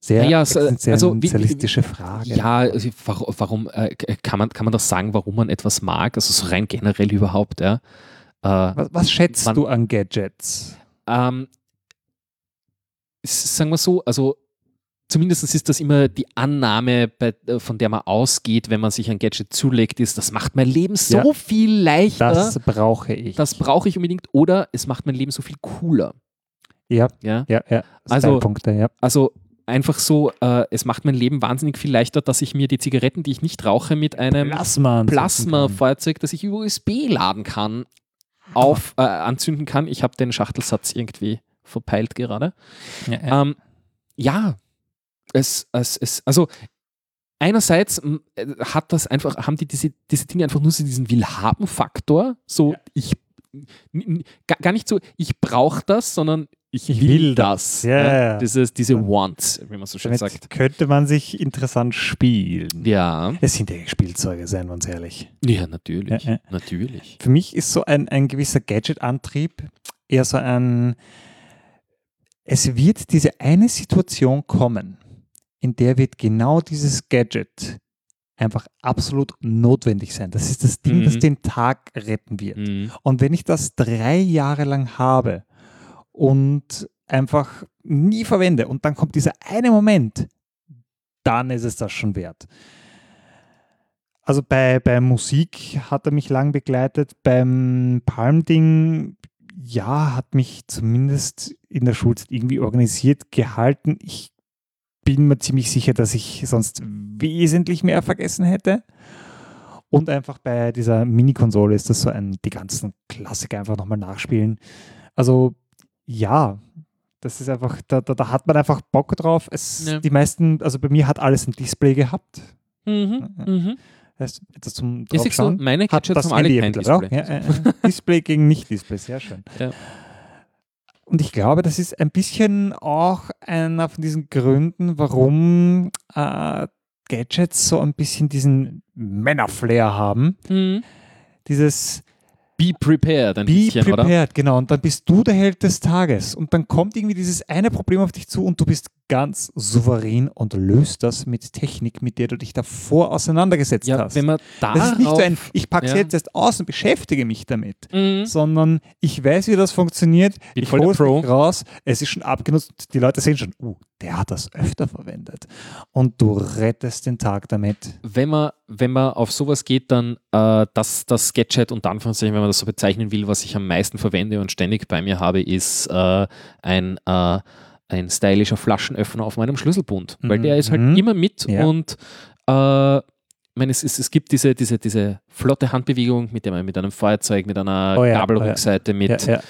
Sehr so, also, wie- existenzialistische Frage. ja, also, warum, warum äh, kann, man, kann man das sagen, warum man etwas mag? Also so rein generell überhaupt, ja. Äh, Was, was schätzt Wann- du an Gadgets? Ähm, sagen wir so, also zumindest ist das immer die Annahme, bei, äh, von der man ausgeht, wenn man sich ein Gadget zulegt, ist, das macht mein Leben so Ja. viel leichter. Das brauche ich. das brauche ich unbedingt. Oder es macht mein Leben so viel cooler. ja, Ja? ja, ja. Also- Stylepunkte, ja. Also einfach so, äh, es macht mein Leben wahnsinnig viel leichter, dass ich mir die Zigaretten, die ich nicht rauche, mit einem Plasma. Plasma-Feuerzeug, das ich über USB laden kann, auf, äh, anzünden kann. Ich habe den Schachtelsatz irgendwie verpeilt gerade. Ja, ja. Ähm, ja, es, es, es, also einerseits äh, hat das einfach, haben die diese, diese Dinge einfach nur so diesen Willhaben-Faktor. So, ich n- gar gar nicht so, ich brauche das, sondern ich, Ich will, will das. Ja, ja, ja. Dieses, diese Wants, wie man so schön Damit sagt. könnte man sich interessant spielen. Ja. Es sind ja Spielzeuge, seien wir uns ehrlich. Ja, natürlich. Ja, ja. Natürlich. Für mich ist so ein, ein gewisser Gadget-Antrieb eher so ein, es wird diese eine Situation kommen, in der wird genau dieses Gadget einfach absolut notwendig sein. Das ist das Ding, Mhm. das den Tag retten wird. Mhm. Und wenn ich das drei Jahre lang habe und einfach nie verwende und dann kommt dieser eine Moment, dann ist es das schon wert. Also bei, bei Musik hat er mich lang begleitet, beim Palm-Ding, ja, hat mich zumindest in der Schulzeit irgendwie organisiert gehalten. Ich bin mir ziemlich sicher, dass ich sonst wesentlich mehr vergessen hätte. Und einfach bei dieser Mini-Konsole ist das so ein, die ganzen Klassiker einfach nochmal nachspielen. Also ja, das ist einfach, da, da, da hat man einfach Bock drauf. Es, Ja. Die meisten, also bei mir hat alles ein Display gehabt. Mhm. Mhm. Heißt, etwas zum du, Draufschauen. meine Hat Gadgets das haben alle kein Display. Ja, äh, Display gegen Nicht-Display, sehr schön. Ja. Und ich glaube, das ist ein bisschen auch einer von diesen Gründen, warum äh, Gadgets so ein bisschen diesen Männerflair haben. Mhm. Dieses Be prepared ein Be bisschen, oder? prepared, genau. Und dann bist du der Held des Tages. Und dann kommt irgendwie dieses eine Problem auf dich zu und du bist ganz souverän und löst das mit Technik, mit der du dich davor auseinandergesetzt Ja, hast. wenn man da das ist nicht so ein, ich packe es Ja. jetzt erst aus und beschäftige mich damit, Mhm. sondern ich weiß, wie das funktioniert. Bin ich hole es raus, es ist schon abgenutzt. Die Leute sehen schon, uh, der hat das öfter verwendet. Und du rettest den Tag damit. wenn man, wenn man auf sowas geht, dann äh, das, das Gadget und Anführungszeichen, wenn man das so bezeichnen will, was ich am meisten verwende und ständig bei mir habe, ist äh, ein, äh, ein stylischer Flaschenöffner auf meinem Schlüsselbund. Weil der ist halt Mhm. immer mit Ja. und äh, ich meine, es, es, es gibt diese, diese, diese flotte Handbewegung, mit der man mit einem Feuerzeug, mit einer Oh ja, Gabelrückseite, mit, Ja, ja.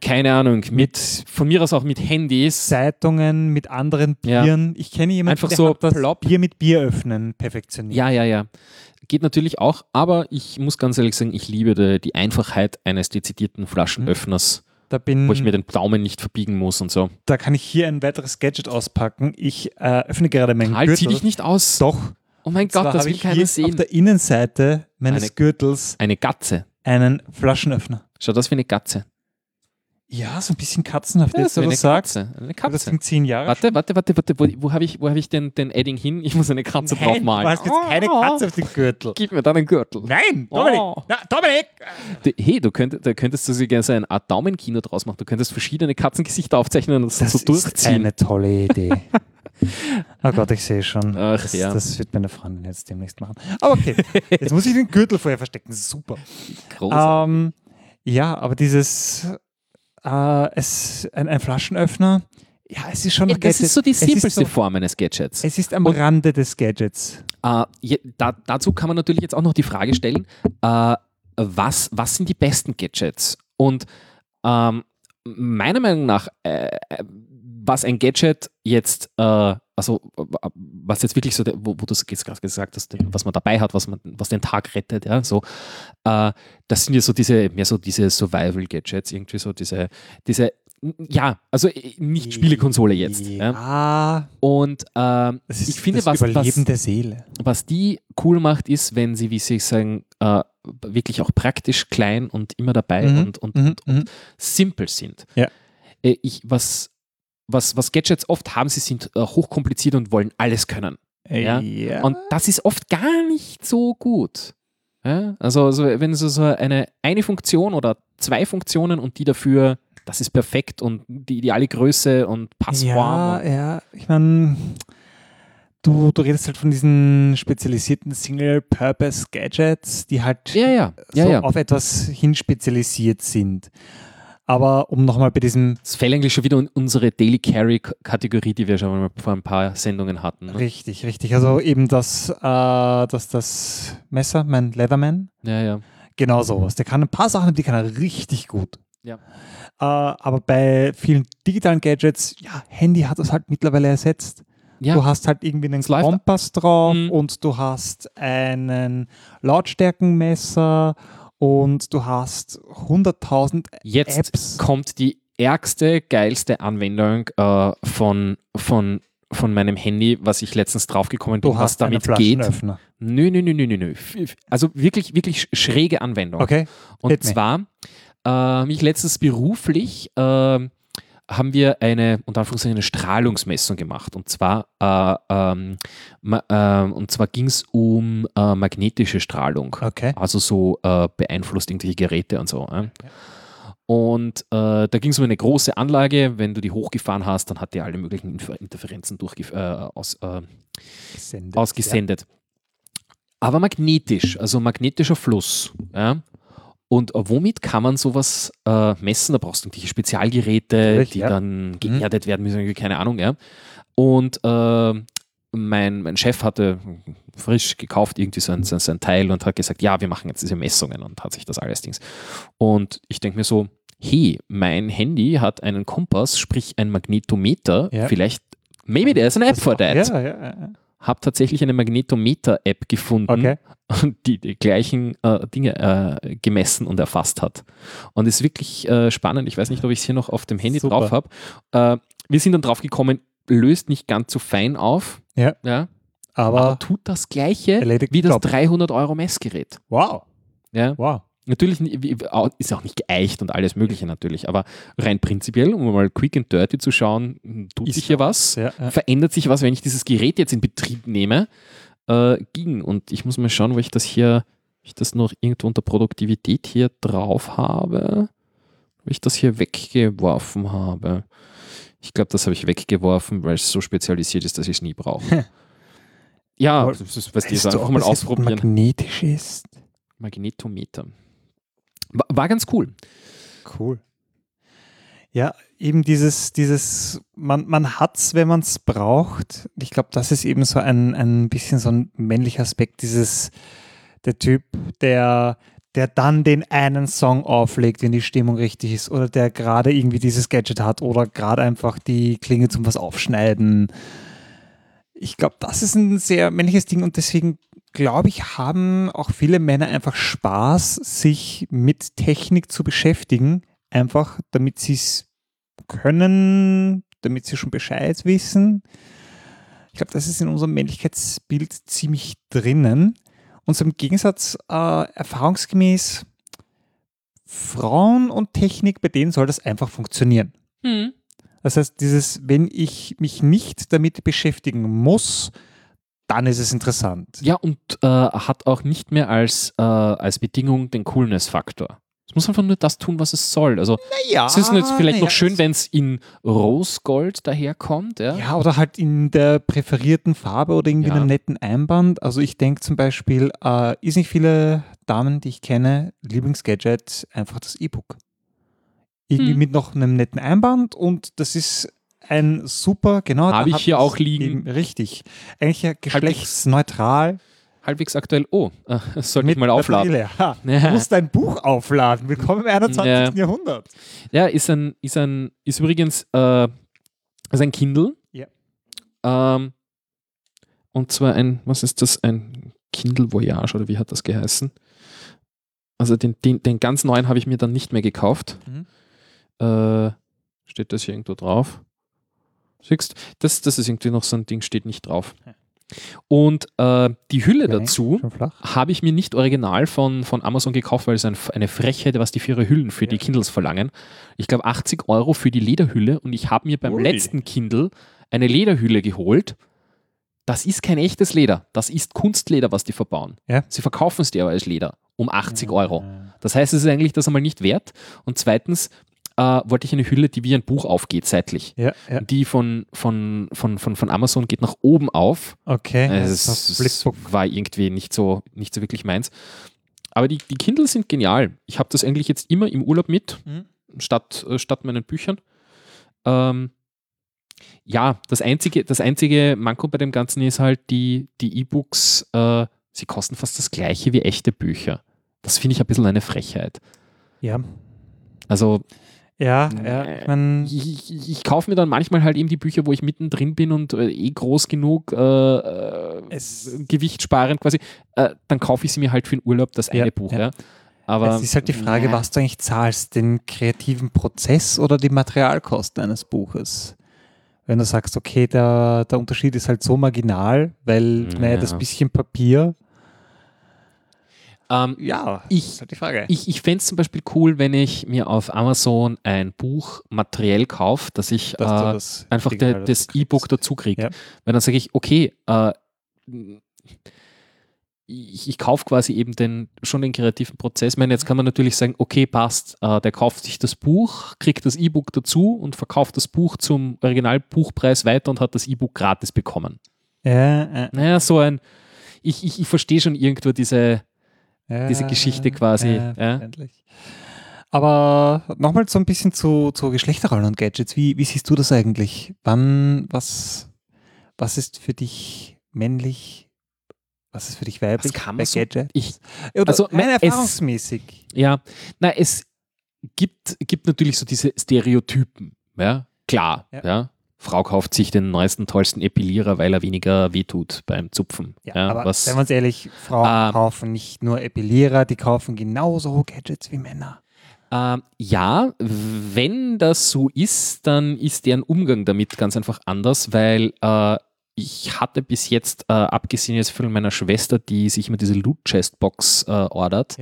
keine Ahnung, mit, von mir aus auch mit Handys. Zeitungen mit anderen. Bieren. Ich kenne jemanden, Einfach der so hat das plopp. Bier mit Bier öffnen perfektioniert. Ja, ja, ja. Geht natürlich auch, aber ich muss ganz ehrlich sagen, ich liebe die, die Einfachheit eines dezidierten Flaschenöffners, bin, wo ich mir den Daumen nicht verbiegen muss und so. da kann ich hier ein weiteres Gadget auspacken. Ich äh, öffne gerade meinen Halt, zieh Gürtel. dich nicht aus. Doch. Oh mein Gott, das habe will ich keiner hier Auf sehen. der Innenseite meines Eine- Gürtels Eine Gatze. einen Flaschenöffner. Schau, das wie eine Gatze. Ja, so ein bisschen katzenhaft Ja, jetzt, so wenn du eine. Katze. Eine Das Katze. sind zehn Jahre. Warte, warte, warte, warte. Wo, wo habe ich, wo hab ich den, den Edding hin? Ich muss eine Katze Nein, draufmalen. Du hast jetzt keine Oh. Katze auf dem Gürtel. Gib mir dann einen Gürtel. Nein, Dominik! Oh. Na, Dominik! Hey, du könntest, da könntest du sogar so eine Art Daumenkino draus machen. Du könntest verschiedene Katzengesichter aufzeichnen und das, Das so ist durchziehen. eine tolle Idee. oh Gott, ich sehe schon. Ach, das, ja. das wird meine Freundin jetzt demnächst machen. Aber okay, jetzt muss ich den Gürtel vorher verstecken. Super. Großartig. Ähm, ja, aber dieses äh, es, ein, ein Flaschenöffner, ja, es ist schon Ja, ein das Gadget. ist so die simpelste so- Form eines Gadgets. Es ist am Und- Rande des Gadgets. Äh, je, da, dazu kann man natürlich jetzt auch noch die Frage stellen, äh, was, was sind die besten Gadgets? Und ähm, meiner Meinung nach, äh, äh, was ein Gadget jetzt, äh, also was jetzt wirklich so, wo, wo du es gerade gesagt hast, was man dabei hat, was man, was den Tag rettet, ja, so, äh, das sind ja so diese, mehr so diese Survival-Gadgets, irgendwie so diese, diese, ja, also äh, nicht Spielekonsole jetzt. Ja. Ja, Und ähm, ist ich finde, was, was, was die cool macht, ist, wenn sie, wie sie sagen, äh, wirklich auch praktisch klein und immer dabei Mhm, und, und, mhm, und, und simpel sind. Ja. Äh, ich, was, was, was Gadgets oft haben, sie sind äh, hochkompliziert und wollen alles können. Ja. ja. Und das ist oft gar nicht so gut. Ja? Also, also wenn so, so eine, eine Funktion oder zwei Funktionen und die dafür, das ist perfekt und die ideale Größe und Passform. Ja, und, ja, ich meine, du, du redest halt von diesen spezialisierten Single-Purpose-Gadgets, die halt ja, ja, ja, so ja. auf etwas hin spezialisiert sind. Aber um nochmal bei diesem Das fällt eigentlich schon wieder in unsere Daily Carry-Kategorie, die wir schon mal vor ein paar Sendungen hatten. Ne? Richtig, richtig. Also eben das, äh, das, das Messer, mein Leatherman, Ja, ja. genau sowas. Der kann ein paar Sachen, die kann er richtig gut. Ja. Äh, aber bei vielen digitalen Gadgets, ja, Handy hat das halt mittlerweile ersetzt. Ja, Du hast halt irgendwie einen Es läuft- Kompass drauf Mhm. und du hast einen Lautstärkenmesser und du hast 100.000 jetzt Apps. kommt die ärgste, geilste Anwendung äh, von, von, von meinem Handy, was ich letztens draufgekommen bin, Du was damit geht. Nö, nö, nö, nö, nö, nö. Also wirklich, wirklich sch- schräge Anwendung. Okay. Und hit zwar äh, mich letztens beruflich ähm, haben wir eine, unter Anführungszeichen, eine Strahlungsmessung gemacht. Und zwar, äh, ähm, ma, und zwar ging es um äh, magnetische Strahlung. Okay. Also so äh, beeinflusst irgendwelche Geräte und so. Ja. Und äh, da ging es um eine große Anlage. Wenn du die hochgefahren hast, dann hat die alle möglichen Interferenzen äh, aus, äh, Gesendet. ausgesendet. Aber magnetisch, also magnetischer Fluss. Ja? Und äh, womit kann man sowas äh, messen? Da brauchst du irgendwelche Spezialgeräte, Natürlich, die ja. dann geerdet werden müssen, keine Ahnung. Ja? Und äh, mein, mein Chef hatte frisch gekauft irgendwie so ein, so ein Teil und hat gesagt, ja, wir machen jetzt diese Messungen und hat sich das alles Dings. Und ich denke mir so, hey, mein Handy hat einen Kompass, sprich ein Magnetometer, Ja. vielleicht, maybe there's an app for that Ja, ja, ja. Habe tatsächlich eine Magnetometer-App gefunden, Okay. die die gleichen äh, Dinge äh, gemessen und erfasst hat. Und ist wirklich äh, spannend. Ich weiß nicht, ob ich es hier noch auf dem Handy Super. drauf habe. Äh, wir sind dann drauf gekommen, löst nicht ganz so fein auf, Ja. ja, aber, Aber tut das Gleiche wie das Job. 300 Euro Messgerät. wow. Ja. Wow. Natürlich ist auch nicht geeicht und alles Mögliche natürlich, aber rein prinzipiell, um mal quick and dirty zu schauen, hm, tut Ist sich hier was Ja, ja. verändert sich was, wenn ich dieses Gerät jetzt in Betrieb nehme, äh, ging. Und ich muss mal schauen, wo ich das hier, ob ich das noch irgendwo unter Produktivität hier drauf habe, wo ich das hier weggeworfen habe. Ich glaube, das habe ich weggeworfen, weil es so spezialisiert ist, dass ich es nie brauche. ja, Aber das was die Weißt so du, einfach mal ausprobieren. Magnetisch ist. Magnetometer. War, ganz cool. Cool. Ja, eben dieses, dieses, man, man hat es, wenn man es braucht. Ich glaube, das ist eben so ein, ein bisschen so ein männlicher Aspekt, dieses, der Typ, der, der dann den einen Song auflegt, wenn die Stimmung richtig ist, oder der gerade irgendwie dieses Gadget hat oder gerade einfach die Klinge zum was aufschneiden. Ich glaube, das ist ein sehr männliches Ding und deswegen glaube ich, haben auch viele Männer einfach Spaß, sich mit Technik zu beschäftigen, einfach damit sie es können, damit sie schon Bescheid wissen. Ich glaube, das ist in unserem Männlichkeitsbild ziemlich drinnen. Und so im Gegensatz, äh, erfahrungsgemäß, Frauen und Technik, bei denen soll das einfach funktionieren. Hm. Das heißt, dieses, wenn ich mich nicht damit beschäftigen muss, dann ist es interessant. Ja, und äh, hat auch nicht mehr als, äh, als Bedingung den Coolness-Faktor. Es muss einfach nur das tun, was es soll. Also Ja, es ist jetzt vielleicht naja, noch schön, wenn es in Rosgold daherkommt. Ja? Ja, oder halt in der präferierten Farbe oder irgendwie Ja. einem netten Einband. Also ich denke zum Beispiel, äh, ist nicht viele Damen, die ich kenne, Lieblingsgadget, einfach das E-Book. Irgendwie Hm. mit noch einem netten Einband und das ist ein super, genau. Habe ich hier auch liegen. Richtig. Eigentlich ja geschlechtsneutral. Halbwegs aktuell. Oh, äh, das sollte ich mal aufladen. Ja. Du musst dein Buch aufladen. Willkommen im 21. Ja. Jahrhundert. Ja, ist ein, ist ein, ist übrigens äh, ist ein Kindle. Ja. Ähm, und zwar ein, was ist das? Ein Kindle Voyage oder wie hat das geheißen? Also den, den, den ganz neuen habe ich mir dann nicht mehr gekauft. Mhm. Äh, steht das hier irgendwo drauf? Siehst das, das ist irgendwie noch so ein Ding, steht nicht drauf. Ja. Und äh, die Hülle Okay, dazu habe ich mir nicht original von, von Amazon gekauft, weil es ein, eine Frechheit, was die für ihre Hüllen für die Kindles verlangen. Ich glaube 80 Euro für die Lederhülle und ich habe mir beim Ui. letzten Kindle eine Lederhülle geholt. Das ist kein echtes Leder, das ist Kunstleder, was die verbauen. Ja. Sie verkaufen es dir aber als Leder um 80 Euro. Das heißt, es ist eigentlich das einmal nicht wert. Und zweitens äh, wollte ich eine Hülle, die wie ein Buch aufgeht, seitlich. Ja, ja. Die von, von, von, von, von Amazon geht nach oben auf. Okay. Also das es, Flipbook. war irgendwie nicht so, nicht so wirklich meins. Aber die, die Kindle sind genial. Ich habe das eigentlich jetzt immer im Urlaub mit, Mhm. statt, äh, statt meinen Büchern. Ähm, ja, das einzige, das einzige Manko bei dem Ganzen ist halt, die die E-Books, äh, sie kosten fast das gleiche wie echte Bücher. Das finde ich ein bisschen eine Frechheit. Ja. Also Ja, ja. Ich mein, ich, ich, ich kaufe mir dann manchmal halt eben die Bücher, wo ich mittendrin bin und äh, eh groß genug, äh, äh, Es- gewichtsparend quasi, äh, dann kaufe ich sie mir halt für den Urlaub, das eine Ja, Buch. ja. Ja. Aber es ist halt die Frage, ja. was du eigentlich zahlst, den kreativen Prozess oder die Materialkosten eines Buches. Wenn du sagst, okay, der, der Unterschied ist halt so marginal, weil, naja, das bisschen Papier, Ähm, ja, Ich- halt die Frage. ich ich fände es zum Beispiel cool, wenn ich mir auf Amazon ein Buch materiell kaufe, dass ich Dass äh, das einfach der, das dazu E-Book dazu kriege. Ja. Weil dann sage ich, okay, äh, ich, ich kaufe quasi eben den, schon den kreativen Prozess. Ich meine, jetzt kann man natürlich sagen, okay, passt, äh, der kauft sich das Buch, kriegt das E-Book dazu und verkauft das Buch zum Originalbuchpreis weiter und hat das E-Book gratis bekommen. Ja, äh, Naja, so ein, ich, ich, ich verstehe schon irgendwo diese, ja, diese Geschichte quasi, Ja. Aber nochmal so ein bisschen zu, zu Geschlechterrollen und Gadgets. Wie, wie siehst du das eigentlich? Wann, was, was ist für dich männlich? Was ist für dich weiblich kann man bei so- ich- Oder also, rein es- erfahrungsmäßig. Ja, na, es gibt, gibt natürlich so diese Stereotypen, ja, klar, Ja. ja. Frau kauft sich den neuesten, tollsten Epilierer, weil er weniger wehtut beim Zupfen. Ja, Ja, aber was, seien wir uns ehrlich, Frauen Ähm, kaufen nicht nur Epilierer, die kaufen genauso Gadgets wie Männer. ähm, ja, wenn das so ist, dann ist deren Umgang damit ganz einfach anders, weil äh, ich hatte bis jetzt, äh, abgesehen jetzt von meiner Schwester, die sich immer diese Loot Chest Box äh, ordert,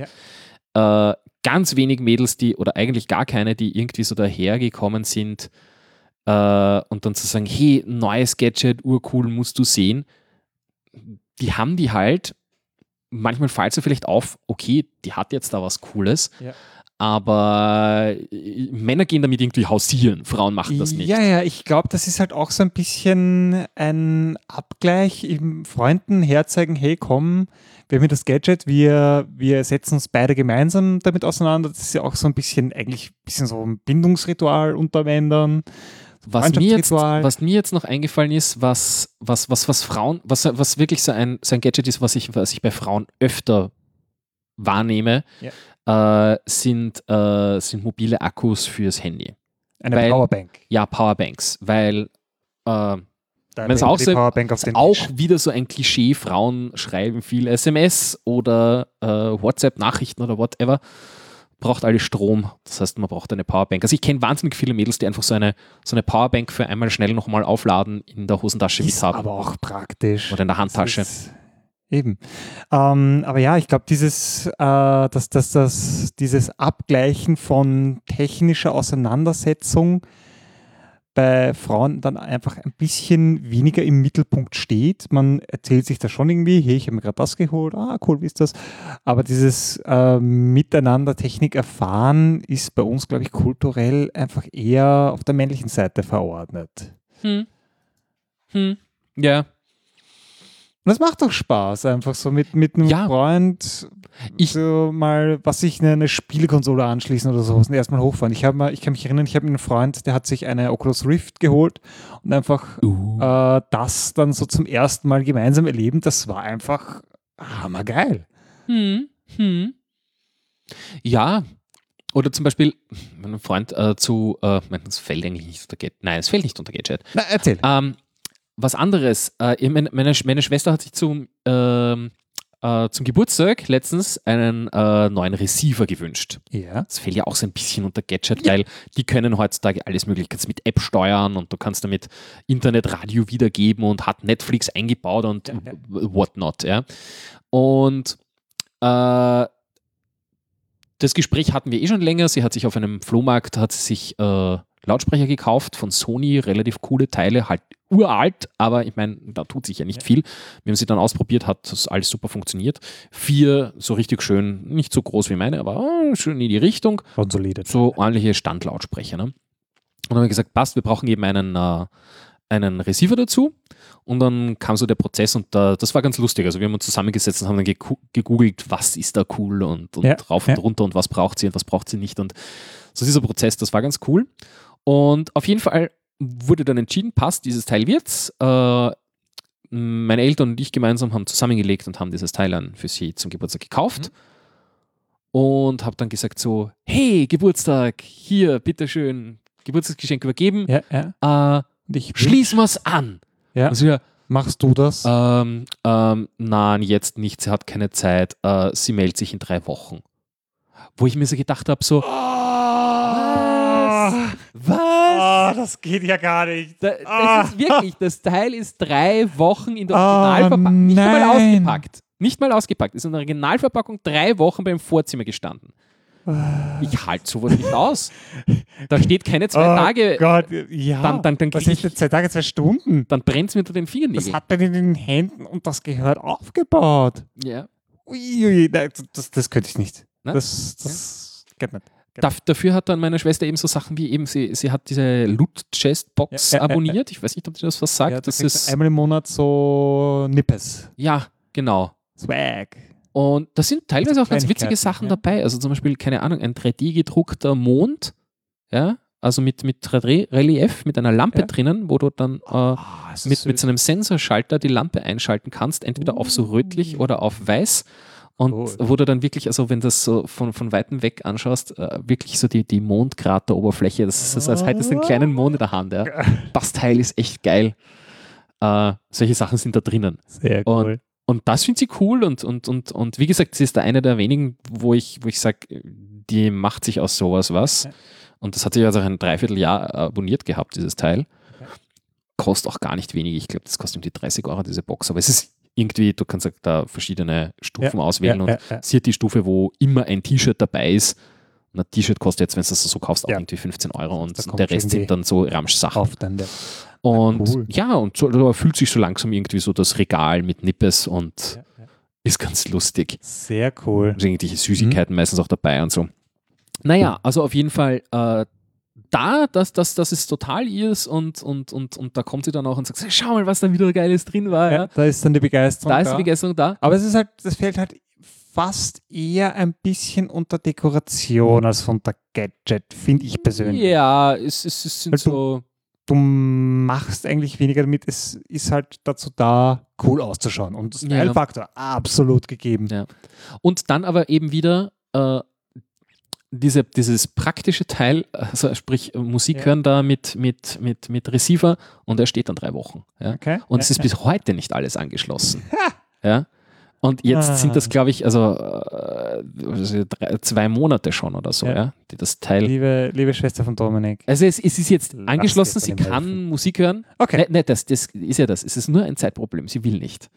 äh, ganz wenig Mädels, die, oder eigentlich gar keine, die irgendwie so dahergekommen sind äh, und dann zu sagen, hey, neues Gadget, urcool, musst du sehen. Die haben die halt, manchmal fällt sie vielleicht auf, okay, die hat jetzt da was Cooles, Ja. aber äh, Männer gehen damit irgendwie hausieren, Frauen machen das nicht. Ja, ja, ich glaube, das ist halt auch so ein bisschen ein Abgleich im Freunden herzeigen, hey, komm, wir haben hier das Gadget, wir, wir setzen uns beide gemeinsam damit auseinander. Das ist ja auch so ein bisschen, eigentlich ein bisschen so ein Bindungsritual unter Männern. Was mir, jetzt, was mir jetzt noch eingefallen ist, was, was, was, was Frauen, was, was wirklich so ein, so ein Gadget ist, was ich, was ich bei Frauen öfter wahrnehme, äh, sind, äh, sind mobile Akkus fürs Handy. Eine Weil- Powerbank. Ja, Powerbanks, weil äh, Da es wir auch so- auch wieder so ein Klischee, Frauen schreiben viel SMS oder äh, WhatsApp-Nachrichten oder whatever. Braucht alle Strom. Das heißt, man braucht eine Powerbank. Also ich kenne wahnsinnig viele Mädels, die einfach so eine, so eine Powerbank für einmal schnell nochmal aufladen in der Hosentasche mit haben. aber auch praktisch. Oder in der Handtasche. eben. Ähm, aber ja, ich glaube, dieses, äh, dass, dass, dass dieses Abgleichen von technischer Auseinandersetzung bei Frauen dann einfach ein bisschen weniger im Mittelpunkt steht. Man erzählt sich da schon irgendwie, hey, ich habe mir gerade das geholt, ah, cool, wie ist das? Aber dieses äh, Miteinander Technik erfahren ist bei uns, glaube ich, kulturell einfach eher auf der männlichen Seite verordnet. Hm. Hm. Ja. Und das macht doch Spaß, einfach so mit, mit einem Ja. Freund Ich- so mal, was sich eine, eine Spielekonsole anschließen oder sowas und erstmal hochfahren. Ich, hab mal, ich kann mich erinnern, ich habe einen Freund, der hat sich eine Oculus Rift geholt und einfach Uh. äh, das dann so zum ersten Mal gemeinsam erleben, das war einfach hammergeil. Hm. Hm. Ja. Oder zum Beispiel, mein Freund äh, zu, äh, ich das fällt eigentlich nicht unter Gadget. Nein, es fällt nicht unter Gadget. Na, erzähl. Ähm, was anderes. Äh, meine, meine, Schwester hat sich zum, ähm, äh, zum Geburtstag letztens einen äh, neuen Receiver gewünscht. Ja. Das fällt ja auch so ein bisschen unter Gadget, weil die können heutzutage alles mögliche. Du kannst mit App steuern und du kannst damit Internetradio wiedergeben und hat Netflix eingebaut und Ja, ja. whatnot. Ja. Und äh, das Gespräch hatten wir eh schon länger. Sie hat sich auf einem Flohmarkt hat sie sich äh, Lautsprecher gekauft von Sony, relativ coole Teile, halt uralt, aber ich meine, da tut sich ja nicht viel. Wir haben sie dann ausprobiert, hat das alles super funktioniert. Vier, so richtig schön, nicht so groß wie meine, aber äh, schön in die Richtung Schon solide. so ordentliche Standlautsprecher. Ne? Und dann haben wir gesagt, passt, wir brauchen eben einen, äh, einen Receiver dazu. Und dann kam so der Prozess und da, das war ganz lustig. Also wir haben uns zusammengesetzt und haben dann gegoogelt, was ist da cool und, und Ja, rauf ja. und runter und was braucht sie und was braucht sie nicht. Und so dieser Prozess, das war ganz cool. Und auf jeden Fall wurde dann entschieden, passt, dieses Teil wird's. Äh, meine Eltern und ich gemeinsam haben zusammengelegt und haben dieses Teil dann für sie zum Geburtstag gekauft. Und habe dann gesagt so, hey, Geburtstag, hier, bitteschön, Geburtstagsgeschenk übergeben. Ja, ja. Äh, Und ich schließen wir's an. Ja. Also ja, Machst du das? ähm, ähm, nein, jetzt nicht, sie hat keine Zeit, äh, sie meldet sich in drei Wochen. Wo ich mir so gedacht habe, so, was? Was? Ah, das geht ja gar nicht. Da, Ah. das ist wirklich, das Teil ist drei Wochen in der Ah, Originalverpackung. nicht mal ausgepackt. Nicht mal ausgepackt. Ist in der Originalverpackung drei Wochen beim Vorzimmer gestanden. Ich halte sowas nicht aus. Da steht keine zwei oh Tage. Gott, ja. Dann- dann- dann Was ist jetzt zwei Tage, zwei Stunden? Dann brennt es mir unter den Das Fingernägeln. hat man in den Händen und das gehört aufgebaut. Ja. Uiui, nein, das, das könnte ich nicht. Na? Das, das geht nicht. Daf- Dafür hat dann meine Schwester eben so Sachen wie eben, sie, sie hat diese Loot Chest Box Ja, ja, abonniert. Ich weiß nicht, ob dir das was sagt. Ja, das ist, einmal im Monat so Nippes. ja, genau. Swag. Und da sind teilweise auch ganz witzige Sachen ja. dabei. Also zum Beispiel, keine Ahnung, ein 3D-gedruckter Mond, ja, also mit, mit 3D-Relief, mit einer Lampe drinnen, wo du dann äh, ist mit, mit so einem Sensorschalter die Lampe einschalten kannst, entweder auf so rötlich oder auf weiß. Und Cool. wo du dann wirklich, also wenn du das so von, von Weitem weg anschaust, äh, wirklich so die, die Mondkrateroberfläche, das ist, als hättest du einen kleinen Mond in der Hand. Ja. Das Teil ist echt geil. Äh, solche Sachen sind da drinnen. Sehr Und- cool. Und das finde ich cool und, und, und, und wie gesagt, sie ist da eine der wenigen, wo ich, wo ich sage, die macht sich aus sowas was. Ja. Und das hat sich also ein Dreivierteljahr abonniert gehabt, dieses Teil. Kostet auch gar nicht wenig. Ich glaube, das kostet um die 30 Euro, diese Box. Aber es ist irgendwie, du kannst da verschiedene Stufen auswählen ja, und ja, ja. sie hat die Stufe, wo immer ein T-Shirt dabei ist. Und ein T-Shirt kostet jetzt, wenn du das so kaufst, auch Ja. irgendwie 15 Euro und der Rest sind dann so Ramsch-Sachen. Und cool. ja, und so, da fühlt sich so langsam irgendwie so das Regal mit Nippes und Ja, ja. ist ganz lustig. Sehr cool. Also irgendwelche Süßigkeiten meistens auch dabei und so. Naja, also auf jeden Fall äh, da, das, das, das ist total ihrs und, und, und, und da kommt sie dann auch und sagt, schau mal, was da wieder Geiles drin war. Ja, Ja. da ist dann die Begeisterung. Da ist die Begeisterung da. Aber es ist halt, das fällt halt fast eher ein bisschen unter Dekoration als unter Gadget, finde ich persönlich. Ja, es, es, es sind Weil so. Du machst eigentlich weniger damit, es ist halt dazu da, cool auszuschauen. Und Ja. Style-Faktor absolut gegeben. Ja. Und dann aber eben wieder äh, diese, dieses praktische Teil, also sprich Musik Ja. hören da mit, mit, mit, mit Receiver und er steht dann drei Wochen. Ja? Okay? Und es ist bis heute nicht alles angeschlossen. ja? Und jetzt Ah. sind das, glaube ich, also, äh, drei, zwei Monate schon oder so, ja. Ja. die das Teil. liebe, liebe Schwester von Dominik. Also es, es ist jetzt angeschlossen, sie kann helfen. Musik hören. Okay. Ne, ne, das, das ist ja das. Es ist nur ein Zeitproblem. Sie will nicht.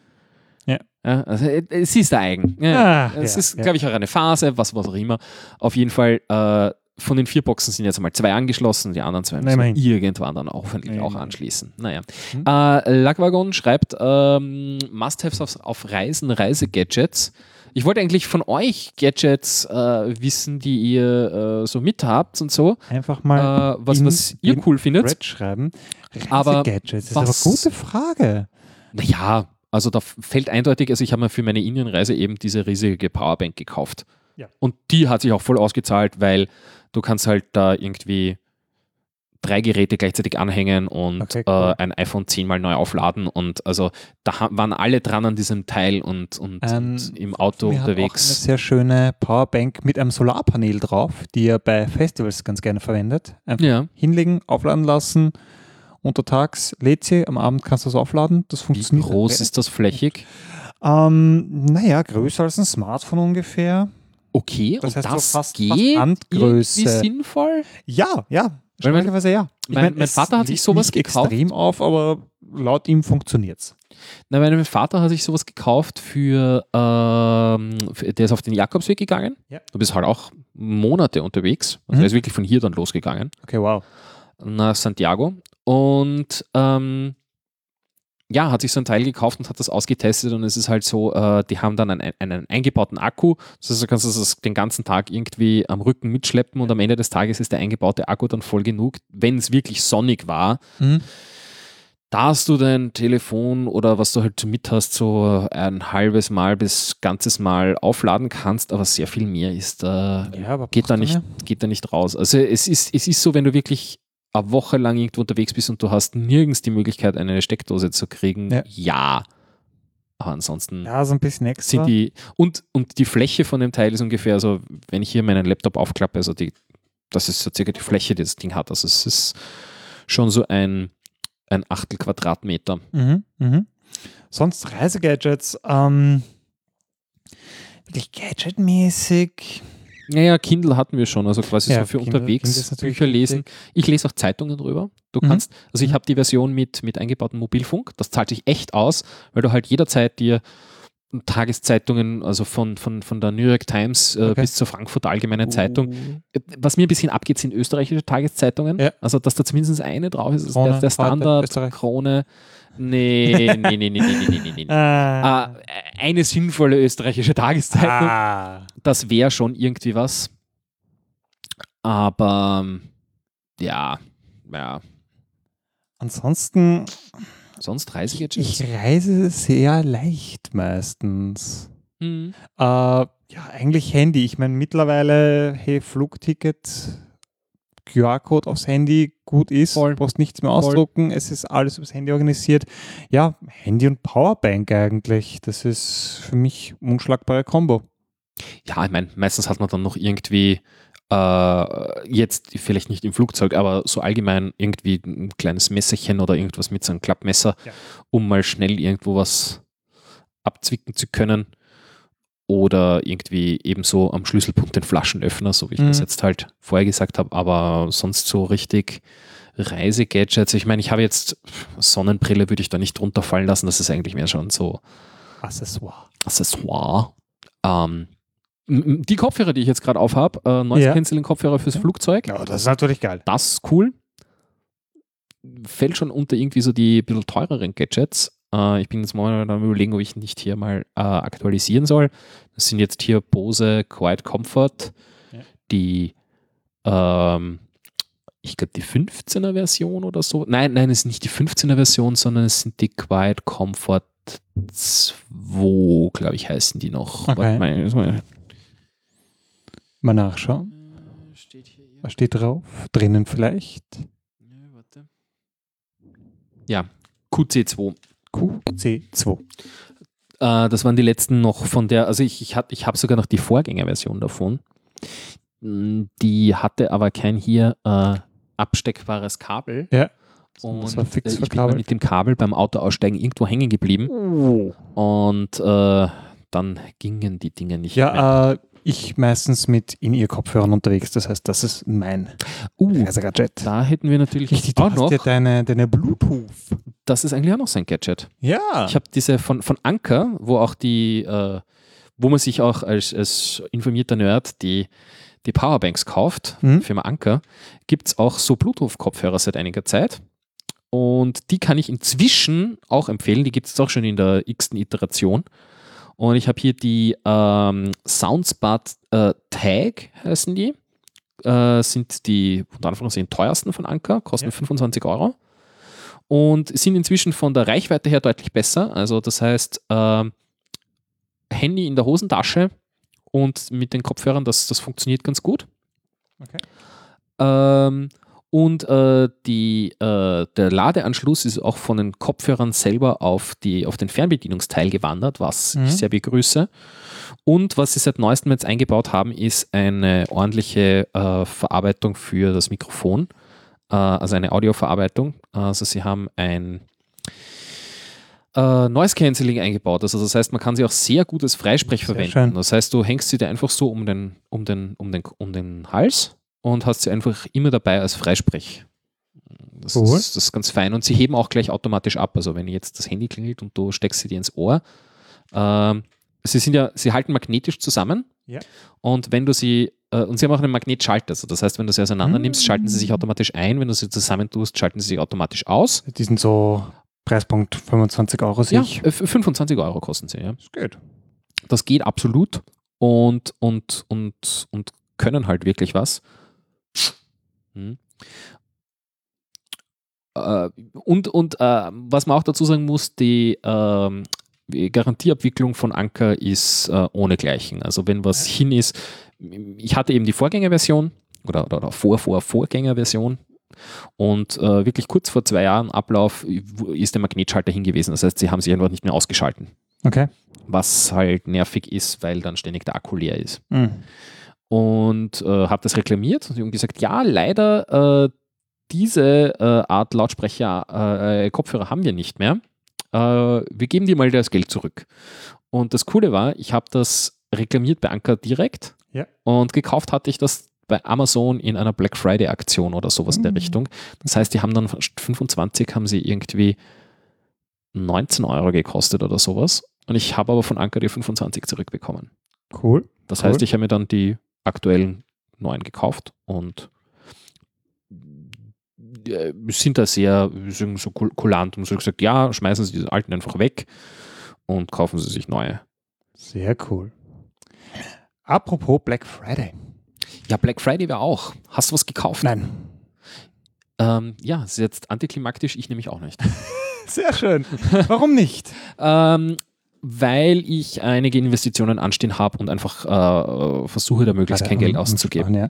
Ja. also äh, es ist eigen. Ja, Ah, es ja, ist, ja. glaube ich, auch eine Phase, was, was auch immer. Auf jeden Fall, äh, von den vier Boxen sind jetzt einmal zwei angeschlossen, die anderen zwei müssen immerhin. irgendwann dann hoffentlich Ja, auch anschließen. Naja. Hm. Äh, Lackwagon schreibt ähm, Must-Haves auf, auf Reisen, Reisegadgets. Ich wollte eigentlich von euch Gadgets äh, wissen, die ihr äh, so mithabt und so, Einfach äh, mal was, in was ihr cool findet. Thread schreiben. Aber Gadgets, das was- ist aber eine gute Frage. Naja, also da fällt eindeutig, also ich habe mir für meine Indienreise eben diese riesige Powerbank gekauft. Ja. Und die hat sich auch voll ausgezahlt, weil du kannst halt da irgendwie drei Geräte gleichzeitig anhängen und Okay, cool. äh, ein iPhone zehnmal neu aufladen und also da waren alle dran an diesem Teil und, und, Ähm, und im Auto Mir hat auch eine unterwegs. sehr schöne Powerbank mit einem Solarpanel drauf, die ihr bei Festivals ganz gerne verwendet. Einfach Ja, hinlegen, aufladen lassen. Untertags lädt sie, am Abend kannst du es aufladen. Das wie funktioniert. groß ist das flächig? Ähm, naja, größer als ein Smartphone ungefähr. Okay, Das und heißt so das fast- fast geht Handgröße. irgendwie sinnvoll? Ja, ja. Schrecklicherweise ja. Ich mein- mein, mein Vater hat sich sowas gekauft. extrem auf, aber laut ihm funktioniert's. Na, mein Vater hat sich sowas gekauft für, ähm, für der ist auf den Jakobsweg gegangen. Ja. Du bist halt auch Monate unterwegs. Also Mhm. er ist wirklich von hier dann losgegangen Okay, wow. Nach Santiago und ähm, ja, hat sich so ein Teil gekauft und hat das ausgetestet und es ist halt so, äh, die haben dann einen, einen eingebauten Akku, das heißt, du kannst das den ganzen Tag irgendwie am Rücken mitschleppen und am Ende des Tages ist der eingebaute Akku dann voll genug, wenn es wirklich sonnig war, Mhm. dass du dein Telefon oder was du halt mit hast, so ein halbes Mal bis ganzes Mal aufladen kannst, aber sehr viel mehr ist da, Ja, aber geht, da nicht, mehr? geht da nicht raus. Also es ist, es ist so, wenn du wirklich eine Woche lang irgendwo unterwegs bist und du hast nirgends die Möglichkeit, eine Steckdose zu kriegen, Ja. ja. Aber ansonsten Ja, so ein bisschen extra. sind die, und, und die Fläche von dem Teil ist ungefähr so, wenn ich hier meinen Laptop aufklappe, also die, das ist so circa die Fläche, die das Ding hat. Also es ist schon so ein, ein Achtel Quadratmeter. Mhm, mhm. Sonst Reisegadgets, ähm, wirklich gadgetmäßig. Naja, Kindle hatten wir schon, also quasi Ja, so für Kindle- Kindle unterwegs ist natürlich Bücher lesen. wichtig. Ich lese auch Zeitungen drüber. Du Mhm. kannst, also ich Mhm. habe die Version mit, mit eingebautem Mobilfunk, das zahlt sich echt aus, weil du halt jederzeit dir Tageszeitungen, also von, von, von der New York Times äh, Okay. bis zur Frankfurter Allgemeinen Zeitung. Uh, Äh, Was mir ein bisschen abgeht, sind österreichische Tageszeitungen. Ja. Also, dass da zumindest eine drauf ist, ist Krone, der, der heute, Standard. Krone. Nee, nee, nee, nee, nee, nee, nee, nee. nee. Ah. Äh, eine sinnvolle österreichische Tageszeitung. Ah. Das wäre schon irgendwie was. Aber ähm, ja, ja. Ansonsten. Sonst reise ich jetzt schon. Ich reise sehr leicht meistens. Mhm. Äh, ja, eigentlich Handy. Ich meine, mittlerweile, hey, Flugticket QR-Code aufs Handy, gut ist. Voll. Du brauchst nichts mehr Voll. ausdrucken. Es ist alles übers Handy organisiert. Ja, Handy und Powerbank eigentlich. Das ist für mich unschlagbare Kombo. Ja, ich meine, meistens hat man dann noch irgendwie äh, jetzt vielleicht nicht im Flugzeug, aber so allgemein irgendwie ein kleines Messerchen oder irgendwas mit so einem Klappmesser, Ja. um mal schnell irgendwo was abzwicken zu können. Oder irgendwie ebenso am Schlüsselpunkt den Flaschenöffner, so wie ich das Mhm. jetzt halt vorher gesagt habe, aber sonst so richtig Reisegadgets. Ich meine, ich habe jetzt Sonnenbrille, würde ich da nicht drunter fallen lassen, das ist eigentlich mehr schon so Accessoire. Accessoire. Ähm, die Kopfhörer, die ich jetzt gerade aufhab, äh, Noise Ja. Cancelling Kopfhörer fürs Ja. Flugzeug, Ja, das ist natürlich geil. das ist cool. Fällt schon unter irgendwie so die bisschen teureren Gadgets. Äh, ich bin jetzt momentan am überlegen, ob ich nicht hier mal äh, aktualisieren soll. Das sind jetzt hier Bose Quiet Comfort, Ja. die ähm, ich glaube die 15er Version oder so. Nein, nein, es ist nicht die 15er Version, sondern es sind die Quiet Comfort 2, glaube ich, heißen die noch. Okay. Mal, mal- Mal nachschauen. Steht hier Was steht drauf? Drinnen vielleicht? Ja, warte. Ja, QC2. QC2. Äh, das waren die letzten noch von der, also ich, ich, hab- ich habe sogar noch die Vorgängerversion davon. Mm, Die hatte aber kein hier äh, absteckbares Kabel. Ja. Und das war fix äh, ich bin mit dem Kabel beim Autoaussteigen irgendwo hängen geblieben. Und äh, dann gingen die Dinge nicht mehr. Ja, äh, ich meistens mit In-Ear-Kopfhörern unterwegs. Das heißt, das ist mein Uh, Reisegadget. da hätten wir natürlich Richtig, auch noch, ja deine, deine Bluetooth. das ist eigentlich auch noch so ein Gadget. Ja. Ich habe diese von, von Anker, wo auch die, äh, wo man sich auch als, als informierter Nerd die, die Powerbanks kauft, Mhm. Firma Anker, gibt es auch so Bluetooth-Kopfhörer seit einiger Zeit. Und die kann ich inzwischen auch empfehlen. Die gibt es auch schon in der x-ten Iteration. Und ich habe hier die ähm, Soundspot äh, Tag, heißen die. Äh, sind die unter Anführungszeichen teuersten von Anker, kosten Ja. 25 Euro. Und sind inzwischen von der Reichweite her deutlich besser. Also das heißt, ähm, Handy in der Hosentasche und mit den Kopfhörern, das, das funktioniert ganz gut. Okay. Ähm, und äh, die, äh, der Ladeanschluss ist auch von den Kopfhörern selber auf, die, auf den Fernbedienungsteil gewandert, was Mhm. ich sehr begrüße. Und was sie seit neuestem jetzt eingebaut haben, ist eine ordentliche äh, Verarbeitung für das Mikrofon, äh, also eine Audioverarbeitung. Also sie haben ein äh, Noise Cancelling eingebaut. Also das heißt, man kann sie auch sehr gut als Freisprech Sehr verwenden. schön. Das heißt, du hängst sie dir einfach so um den, um den, um den, um den Hals und hast sie einfach immer dabei als Freisprech. Das, Cool. ist, das ist ganz fein. Und sie heben auch gleich automatisch ab. Also wenn jetzt das Handy klingelt und du steckst sie dir ins Ohr, ähm, sie sind ja, sie halten magnetisch zusammen. Ja. Und wenn du sie, äh, und sie haben auch einen Magnetschalter. Also das heißt, wenn du sie auseinander nimmst, schalten sie sich Mm. automatisch ein. Wenn du sie zusammentust, schalten sie sich automatisch aus. Die sind so Preispunkt 25 Euro sehe Ja, ich. äh, 25 Euro kosten sie, ja. Das geht. Das geht absolut und, und, und, und können halt wirklich was. Hm. Äh, und und äh, was man auch dazu sagen muss, die ähm, Garantieabwicklung von Anker ist äh, ohnegleichen. Also wenn was hin ist, ich hatte eben die Vorgängerversion oder, oder, oder vor, vor, Vorgängerversion und äh, wirklich kurz vor zwei Jahren Ablauf ist der Magnetschalter hingewiesen. Das heißt, sie haben sich einfach nicht mehr ausgeschalten Okay. was halt nervig ist, weil dann ständig der Akku leer ist. Mhm. Und äh, habe das reklamiert und die haben gesagt, ja, leider äh, diese äh, Art Lautsprecher, äh, Kopfhörer haben wir nicht mehr. Äh, wir geben dir mal das Geld zurück. Und das Coole war, ich habe das reklamiert bei Anker direkt Ja. und gekauft hatte ich das bei Amazon in einer Black Friday Aktion oder sowas in der Mhm. Richtung. Das heißt, die haben dann von 25 haben sie irgendwie 19 Euro gekostet oder sowas. Und ich habe aber von Anker die 25 zurückbekommen. Cool. Das Cool. heißt, ich habe mir dann die aktuellen neuen gekauft und äh, sind da sehr sind so kul- kulant und so gesagt, ja, schmeißen Sie diese alten einfach weg und kaufen Sie sich neue. Sehr cool. Apropos Black Friday. Ja, Black Friday wäre auch. Hast du was gekauft? Nein. Ähm, ja, ist jetzt antiklimaktisch, ich nämlich auch nicht. Sehr schön. Warum nicht? ähm, weil ich einige Investitionen anstehen habe und einfach äh, versuche, da möglichst kein Geld auszugeben. Ja.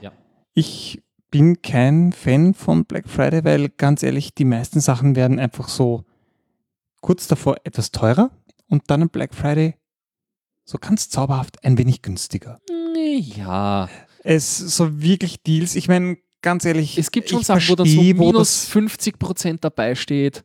Ja. Ich bin kein Fan von Black Friday, weil ganz ehrlich, die meisten Sachen werden einfach so kurz davor etwas teurer und dann am Black Friday so ganz zauberhaft ein wenig günstiger. Ja, Es so wirklich Deals, ich meine, ganz ehrlich, es gibt schon Sachen, wo dann so minus das- 50 Prozent dabei steht.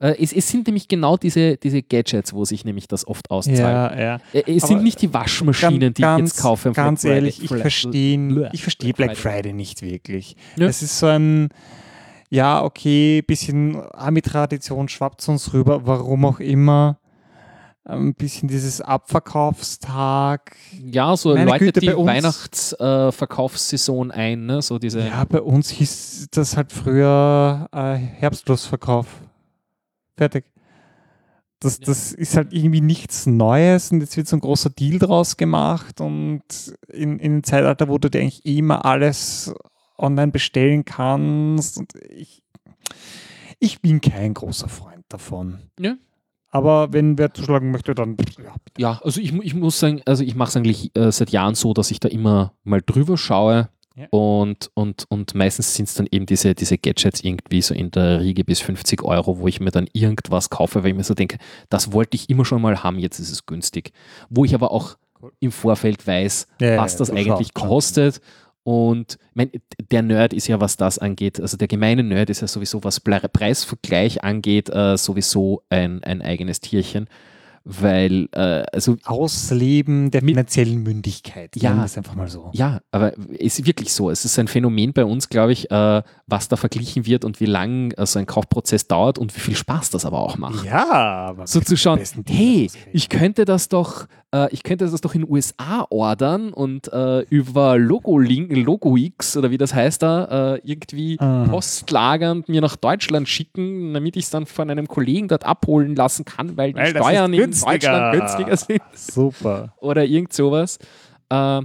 Äh, es, es sind nämlich genau diese, diese Gadgets, wo sich nämlich das oft auszahlt. Ja, ja. Äh, Es Aber sind nicht die Waschmaschinen, die ich jetzt kaufe. Ganz Black Friday. ehrlich, ich verstehe ich verstehe Black Friday. Nicht wirklich. Ja. Es ist so ein, ja, okay, bisschen Ami-Tradition schwappt zu uns rüber, warum auch immer. Ein bisschen dieses Abverkaufstag. Ja, so Meine läutet Güte, die Weihnachtsverkaufssaison ein, ne? so diese Ja, bei uns hieß das halt früher äh, Herbstschlussverkauf. Fertig. Das, das ist halt irgendwie nichts Neues und jetzt wird so ein großer Deal draus gemacht und in, in einem Zeitalter, wo du dir eigentlich immer alles online bestellen kannst und ich, ich bin kein großer Freund davon. Ja. Aber wenn wer zuschlagen möchte, dann ja, Ja, also ich, ich muss sagen, also ich mache es eigentlich äh, seit Jahren so, dass ich da immer mal drüber schaue Ja. und, und, und meistens sind es dann eben diese, diese Gadgets irgendwie so in der Riege bis 50 Euro, wo ich mir dann irgendwas kaufe, weil ich mir so denke, das wollte ich immer schon mal haben, jetzt ist es günstig. Wo ich aber auch Cool. im Vorfeld weiß, Ja, was das eigentlich schaust kostet. Und mein, der Nerd ist ja, was das angeht, also der gemeine Nerd ist ja sowieso, was Preisvergleich angeht, äh, sowieso ein, ein eigenes Tierchen weil, äh, also Ausleben der finanziellen Mündigkeit. Ja. Es einfach mal so. Ja, aber es ist wirklich so. Es ist ein Phänomen bei uns, glaube ich, äh, was da verglichen wird und wie lang so ein Kaufprozess dauert und wie viel Spaß das aber auch macht. Ja, aber So zu schauen, hey, ich könnte das doch, äh, ich könnte das doch in den USA ordern und äh, über Logo-Link, Logo-X oder wie das heißt da, äh, irgendwie Aha. postlagernd mir nach Deutschland schicken, damit ich es dann von einem Kollegen dort abholen lassen kann, weil die Weil Steuern ist in günstiger. Deutschland günstiger sind Super. oder irgend sowas. Äh,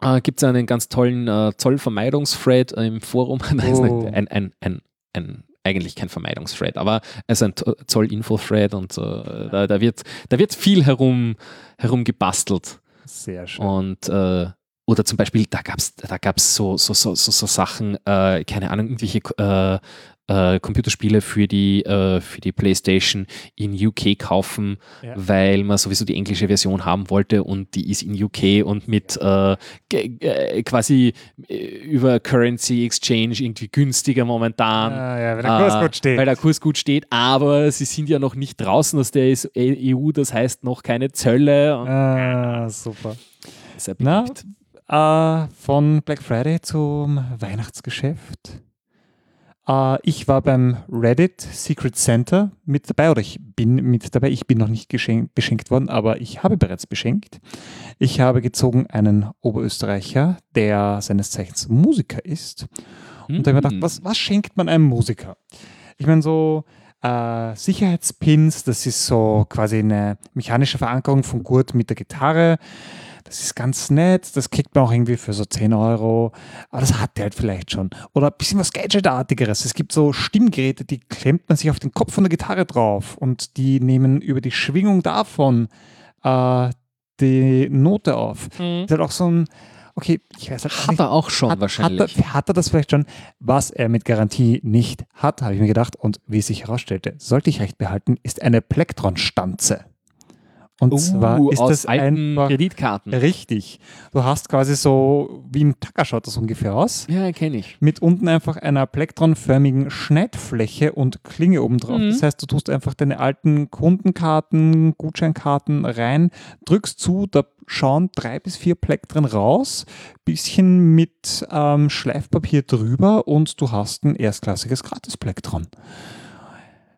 äh, Gibt es einen ganz tollen äh, Zollvermeidungsthread im Forum. Oh. ein, ein, ein, ein, eigentlich kein Vermeidungsthread, aber es ist ein Zoll-Info-Thread und äh, da, da, wird, da wird viel herum, herum gebastelt. Sehr schön. Und äh, oder zum Beispiel, da gab es da gab's so, so, so, so, so Sachen, äh, keine Ahnung, irgendwelche äh, Computerspiele für die, äh, für die PlayStation in UK kaufen, Ja. weil man sowieso die englische Version haben wollte und die ist in UK und mit äh, quasi äh, über Currency Exchange irgendwie günstiger momentan. Ah, ja, wenn der Kurs Äh, gut steht. Weil der Kurs gut steht, aber sie sind ja noch nicht draußen aus der EU, das heißt noch keine Zölle. Ah, super. sehr Na, beliebt. Äh, von Black Friday zum Weihnachtsgeschäft. Äh, ich war beim Reddit Secret Center mit dabei oder ich bin mit dabei. Ich bin noch nicht beschenkt worden, aber ich habe bereits beschenkt. Ich habe gezogen einen Oberösterreicher, der seines Zeichens Musiker ist. Und da habe ich mir gedacht, was, was schenkt man einem Musiker? Ich meine, so äh, Sicherheitspins, das ist so quasi eine mechanische Verankerung von Gurt mit der Gitarre. Das ist ganz nett, das kriegt man auch irgendwie für so 10 Euro, aber das hat der halt vielleicht schon. Oder ein bisschen was Gadgetartigeres. Es gibt so Stimmgeräte, die klemmt man sich auf den Kopf von der Gitarre drauf und die nehmen über die Schwingung davon äh, die Note auf. Das ist halt auch so ein, okay, ich weiß halt Hat nicht, er auch schon hat, wahrscheinlich. Hat er, hat er das vielleicht schon? Was er mit Garantie nicht hat, habe ich mir gedacht. Und wie es sich herausstellte, sollte ich recht behalten, ist eine Plektron-Stanze. Und zwar ist Uh, das einfach Kreditkarten. richtig. Du hast quasi so, wie ein Tacker schaut das ungefähr aus, Ja, kenne ich. mit unten einfach einer plektronförmigen Schneidfläche und Klinge oben drauf. Mhm. Das heißt, du tust einfach deine alten Kundenkarten, Gutscheinkarten rein, drückst zu, da schauen drei bis vier Plektren raus, bisschen mit ähm, Schleifpapier drüber und du hast ein erstklassiges Gratis-Plektron.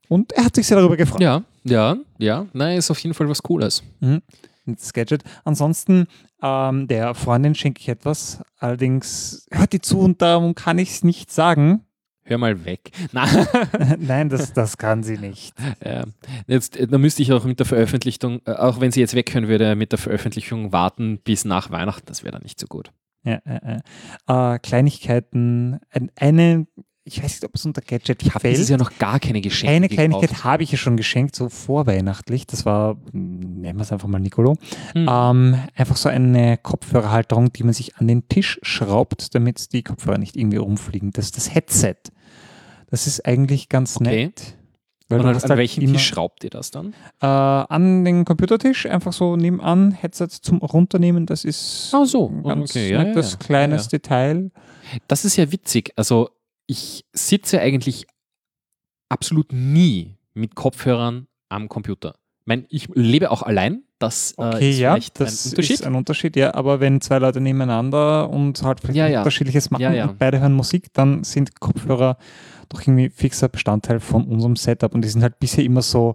Und er hat sich sehr darüber gefreut. Ja, ja, ja. Nein, ist auf jeden Fall was Cooles. Mhm. Das Gadget. Ansonsten, ähm, der Freundin schenke ich etwas. Allerdings hört die zu und darum kann ich es nicht sagen. Hör mal weg. Nein, Nein, das, das kann sie nicht. ja. jetzt, äh, da müsste ich auch mit der Veröffentlichung, äh, auch wenn sie jetzt weghören würde, mit der Veröffentlichung warten bis nach Weihnachten. Das wäre dann nicht so gut. Ja, äh, äh. Äh, Kleinigkeiten. Ein, eine, ich weiß nicht, ob es unter Gadget Ich habe dieses fällt. Jahr noch gar keine Geschenke Eine. Kleinigkeit habe ich ja schon geschenkt, so vorweihnachtlich. Das war, nennen wir es einfach mal Nicolo. Hm. Ähm, einfach so eine Kopfhörerhalterung, die man sich an den Tisch schraubt, damit die Kopfhörer nicht irgendwie rumfliegen. Das ist das Headset. Das ist eigentlich ganz Okay. nett. Weil an, an halt welchen Tisch schraubt ihr das dann? Äh, an den Computertisch, einfach so nebenan, Headset zum Runternehmen. Das ist Ach so, ganz okay, ja, nettes ja, ja. kleines Ja, Detail. Das ist ja witzig. Also ich sitze eigentlich absolut nie mit Kopfhörern am Computer. Ich, mein, ich lebe auch allein. Das äh, Okay, ist ja, vielleicht das ein Unterschied. ist ein Unterschied, ja, aber wenn zwei Leute nebeneinander und halt vielleicht Ja, ja. unterschiedliches machen Ja, ja. und beide hören Musik, dann sind Kopfhörer doch irgendwie fixer Bestandteil von unserem Setup und die sind halt bisher immer so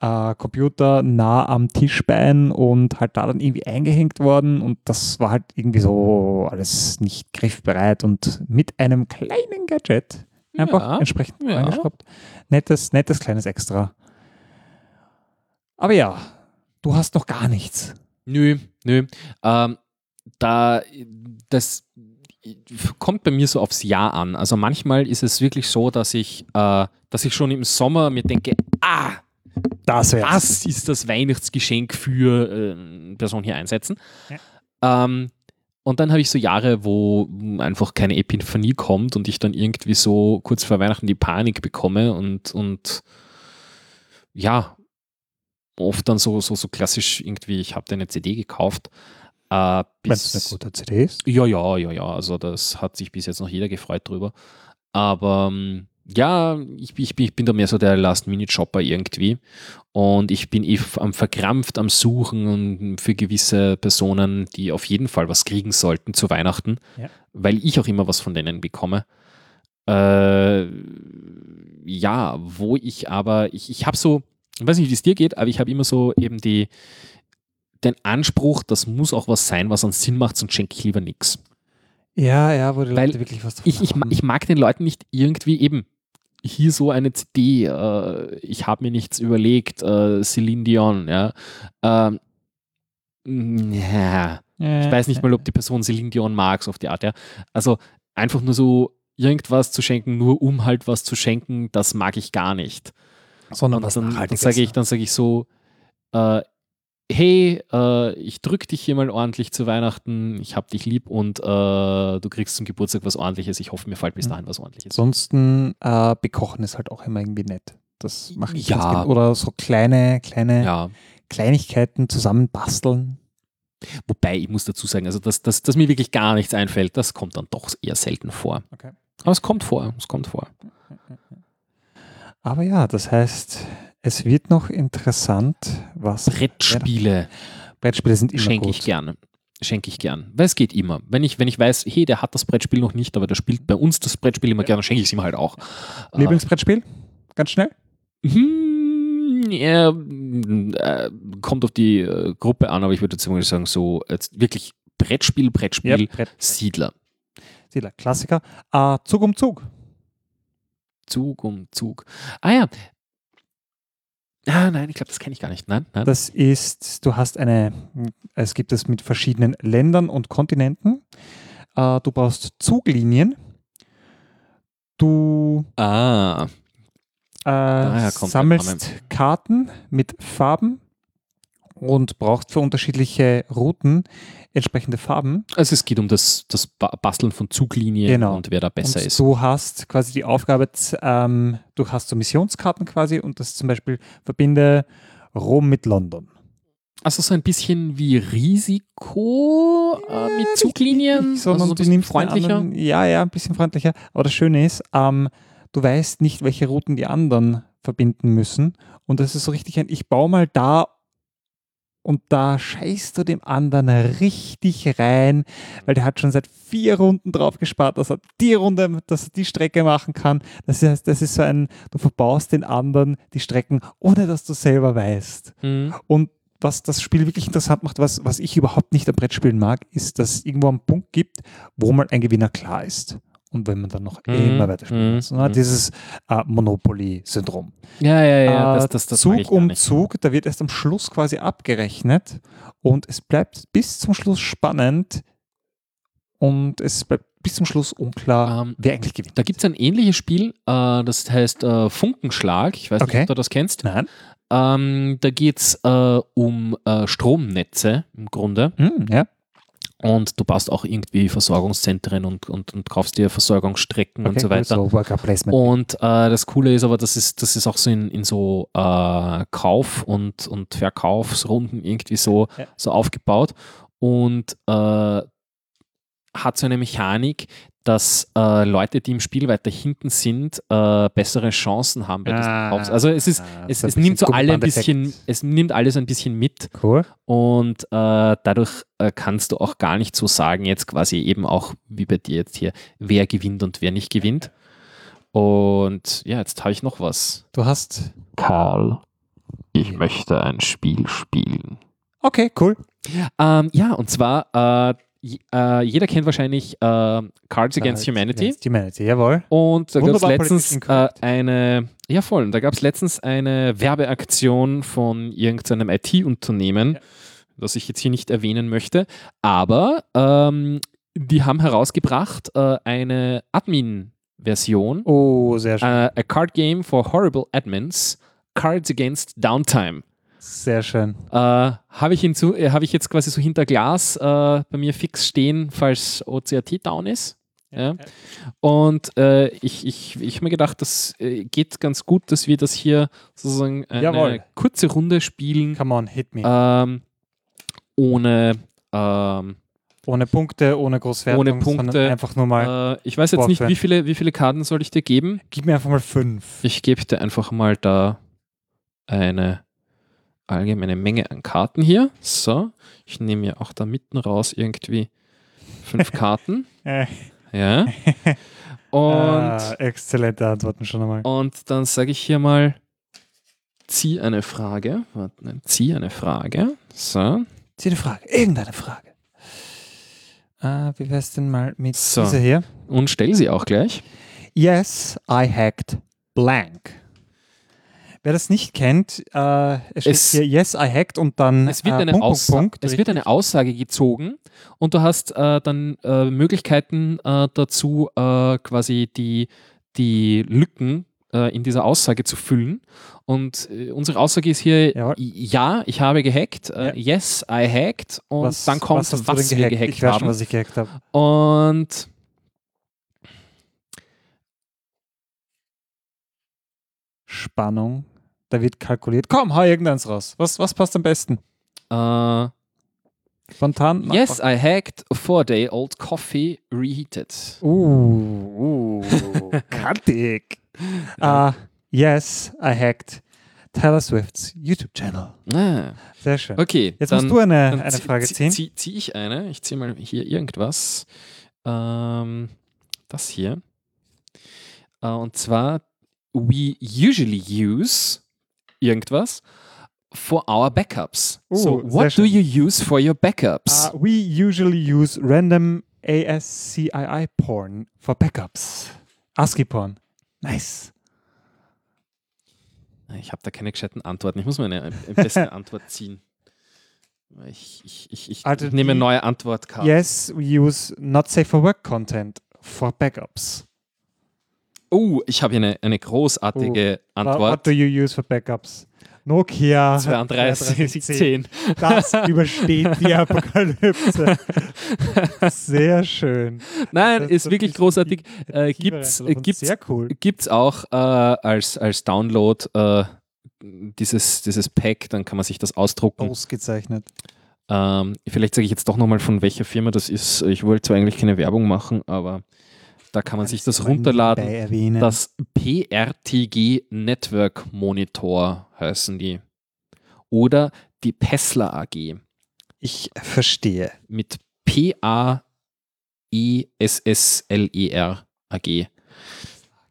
äh, Computer nah am Tischbein und halt da dann irgendwie eingehängt worden und das war halt irgendwie so alles nicht griffbereit und mit einem kleinen Gadget einfach Ja, entsprechend ja. angeschraubt. Nettes, nettes kleines Extra. Aber ja, du hast noch gar nichts. Nö, nö. Ähm, da, das kommt bei mir so aufs Jahr an. Also manchmal ist es wirklich so, dass ich, äh, dass ich schon im Sommer mir denke, ah, Das das ist das Weihnachtsgeschenk für äh, Person hier einsetzen. Ähm, und dann habe ich so Jahre, wo einfach keine Epiphanie kommt und ich dann irgendwie so kurz vor Weihnachten die Panik bekomme und, und ja, oft dann so, so, so klassisch irgendwie, ich habe eine CD gekauft. Äh, Wenn bis, es eine gute CD ist. ja, ja, ja, ja. Also das hat sich bis jetzt noch jeder gefreut drüber. Aber ähm, ja, ich, ich, bin- ich bin da mehr so der Last-Minute-Shopper irgendwie. Und ich bin eh am verkrampft am Suchen und für gewisse Personen, die auf jeden Fall was kriegen sollten zu Weihnachten, Ja. weil ich auch immer was von denen bekomme. Äh, ja, wo ich aber, ich, ich habe so, ich weiß nicht, wie es dir geht, aber ich habe immer so eben die, den Anspruch, das muss auch was sein, was einen Sinn macht, sonst schenke ich lieber nichts. Ja, ja, wo die Weil Leute wirklich was davon Ich, ich, ich mag den Leuten nicht irgendwie eben hier so eine CD, äh, ich habe mir nichts überlegt, äh, Celine Dion, ja. Ähm, ja. Ich weiß nicht mal, ob die Person Celine Dion mag, so auf die Art, ja. Also einfach nur so irgendwas zu schenken, nur um halt was zu schenken, das mag ich gar nicht. sondern Und was dann, dann sage ich, dann sage ich so, äh, hey, äh, ich drück dich hier mal ordentlich zu Weihnachten, ich hab dich lieb und äh, du kriegst zum Geburtstag was ordentliches. Ich hoffe, mir fällt bis Mhm. dahin was ordentliches. Ansonsten äh, bekochen ist halt auch immer irgendwie nett. Das mache ich Ja. ganz. Oder so kleine, kleine Ja, Kleinigkeiten zusammen basteln. wobei ich muss dazu sagen, also dass, dass, dass mir wirklich gar nichts einfällt, das kommt dann doch eher selten vor. Okay. Aber es kommt vor, es kommt vor. Aber ja, das heißt, es wird noch interessant, was Brettspiele Brettspiele sind immer schenke gut. ich gerne. Schenke ich gern. Weil es geht immer. Wenn ich, wenn ich weiß, hey, der hat das Brettspiel noch nicht, aber der spielt bei uns das Brettspiel immer gerne, schenke ich es ihm halt auch. Äh, Lieblingsbrettspiel? Ganz schnell? Hm, ja, äh, kommt auf die äh, Gruppe an, aber ich würde jetzt mal sagen, so jetzt wirklich Brettspiel, Brettspiel, Brett. Siedler. Siedler, Klassiker. Äh, Zug um Zug. Zug um Zug. Ah ja. Ah, nein, ich glaube, das kenne ich gar nicht. Nein, nein. Das ist, du hast eine, es gibt es mit verschiedenen Ländern und Kontinenten. Äh, du brauchst Zuglinien. Du ah, äh, sammelst Karten mit Farben und brauchst für unterschiedliche Routen entsprechende Farben. also es geht um das, das Ba- Basteln von Zuglinien Genau. und wer da besser und ist. du hast quasi die Aufgabe, ähm, du hast so Missionskarten quasi und das zum Beispiel verbinde Rom mit London. Also so ein bisschen wie Risiko äh, mit Zuglinien, sondern also so ein bisschen freundlicher. Anderen, ja, ja, ein bisschen freundlicher. Aber das Schöne ist, ähm, du weißt nicht, welche Routen die anderen verbinden müssen. Und das ist so richtig ein, ich baue mal da und da scheißt du dem anderen richtig rein, weil der hat schon seit vier Runden drauf gespart, dass er die Runde, dass er die Strecke machen kann. Das heißt, das ist so ein, du verbaust den anderen die Strecken, ohne dass du selber weißt. Mhm. Und was das Spiel wirklich interessant macht, was, was ich überhaupt nicht am Brettspielen mag, ist, dass es irgendwo einen Punkt gibt, wo mal ein Gewinner klar ist. Und wenn man dann noch Mhm. immer weiter spielen Mhm. muss. Ne? Mhm. Dieses äh, Monopoly-Syndrom. Ja, ja, ja, Äh, das, das, das Zug um nicht. Zug, da wird erst am Schluss quasi abgerechnet und es bleibt bis zum Schluss spannend und es bleibt bis zum Schluss unklar, Ähm, wer eigentlich gewinnt. Da gibt es ein ähnliches Spiel, äh, das heißt äh, Funkenschlag. Ich weiß Okay. nicht, ob du das kennst. Nein? Ähm, da geht es äh, um äh, Stromnetze im Grunde. Hm, ja. Und du baust auch irgendwie Versorgungszentren und, und, und kaufst dir Versorgungsstrecken und Okay, so gut, weiter. So Worker Placement. Und äh, das Coole ist aber, das ist, das ist auch so in, in so äh, Kauf- und, und Verkaufsrunden irgendwie so, Ja. so aufgebaut und äh, hat so eine Mechanik, dass äh, Leute, die im Spiel weiter hinten sind, äh, bessere Chancen haben bei diesen Ah, Kaufs. Also es ist, ah, es, es nimmt so alle ein bisschen, es nimmt alles ein bisschen mit Cool. und äh, dadurch äh, kannst du auch gar nicht so sagen, jetzt quasi eben auch wie bei dir jetzt hier, wer gewinnt und wer nicht gewinnt. Und ja, jetzt habe ich noch was. Du hast. Karl, ich möchte ein Spiel spielen. Okay, cool. Ähm, ja, und zwar, äh, jeder kennt wahrscheinlich äh, Cards Against Äh, Humanity. Against Humanity, jawohl. Und da gab es letztens äh, eine, ja voll, da gab es letztens eine Werbeaktion von irgendeinem IT-Unternehmen, Ja. das ich jetzt hier nicht erwähnen möchte, aber ähm, die haben herausgebracht äh, eine Admin-Version, Oh, sehr schön. äh, a card game for horrible admins, Cards Against Downtime. Sehr schön. Äh, Habe ich, hinzu- äh, hab ich jetzt quasi so hinter Glas äh, bei mir fix stehen, falls OCRT down ist. Ja. Und äh, ich, ich, ich habe mir gedacht, das äh, geht ganz gut, dass wir das hier sozusagen eine Jawohl. kurze Runde spielen, Come on, hit me. ähm, ohne, ähm, Ohne Punkte, ohne Großwertung, Ohne Punkte. einfach nur mal, Äh, ich weiß jetzt nicht, wie viele, wie viele Karten soll ich dir geben? gib mir einfach mal fünf. Ich gebe dir einfach mal da eine allgemeine Menge an Karten hier. So, ich nehme mir auch da mitten raus irgendwie fünf Karten. Äh, Ja. Und, ah, exzellente Antworten schon einmal. und dann sage ich hier mal, zieh eine Frage. Warte, nein, zieh eine Frage. So. Zieh eine Frage, irgendeine Frage. Ah, wie wär's denn mal mit So. dieser hier? Und stell sie auch gleich. Yes, I hacked blank. Wer das nicht kennt, äh, es steht Es- hier Yes, I hacked und dann Es wird, äh, eine, Punkt, Aussa Punkt, es wird eine Aussage gezogen und du hast äh, dann äh, Möglichkeiten äh, dazu, äh, quasi die, die Lücken äh, in dieser Aussage zu füllen. Und äh, unsere Aussage ist hier, Jawohl. ja, ich habe gehackt, äh, Ja. yes, I hacked und was, dann kommt, was, was, wir gehackt? gehackt Ich weiß schon, haben. was ich gehackt habe. Und Spannung. Da wird kalkuliert. Komm, hau irgendeins raus. Was, was passt am besten? äh, Spontan? yes, I hacked a four-day-old coffee reheated. Uh, uh kantig. uh, yes, I hacked Taylor Swifts YouTube-Channel. Ah, Sehr schön. okay, Jetzt dann, musst du eine, eine Frage zieh- ziehen. Zieh, zieh ich eine. Ich ziehe mal hier irgendwas. Ähm, das hier. Äh, und zwar, we usually use irgendwas for our backups. Oh, so, what do you use for your backups? Uh, we usually use random ASCII porn for backups. ASCII porn. Nice. ich habe da keine gescheiten Antworten. Ich muss mir eine, bessere Antwort ziehen. Ich, ich, ich, ich, Also nehme eine neue Antwortkarte. Yes, we use not safe for work content for backups. Oh, ich habe hier eine, eine großartige What, what Antwort. do you use for backups? Nokia 32, 10. Das übersteht die Apokalypse. Sehr schön. Nein, Das- ist das wirklich ist großartig. Äh, gibt's, Einstellung. gibt's, Sehr cool. gibt's auch äh, als, als Download äh, dieses, dieses Pack, dann kann man sich das ausdrucken. Ausgezeichnet. Ähm, vielleicht sage ich jetzt doch nochmal, von welcher Firma das ist. Ich wollte zwar eigentlich keine Werbung machen, aber da kann man sich das runterladen. Das PRTG Network Monitor heißen die. Oder die Pessler AG ich verstehe. mit P-A-E-S-S-L-E-R AG. Äh,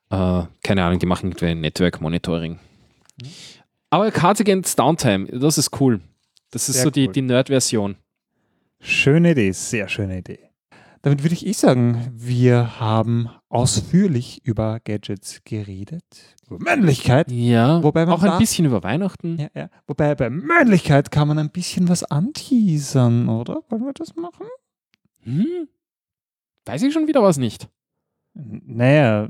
keine Ahnung, die machen irgendwie Network Monitoring. Aber Cards Against Downtime, das ist cool. Das ist Sehr so die, cool. die Nerd-Version. Schöne Idee, sehr schöne Idee. Damit würde ich eh sagen, wir haben ausführlich über Gadgets geredet. Über Männlichkeit. Ja, Wobei man auch ein da- bisschen über Weihnachten. Ja, ja. Wobei bei Männlichkeit kann man ein bisschen was anteasern, oder? Wollen wir das machen? Hm? Weiß ich schon wieder was nicht. Naja,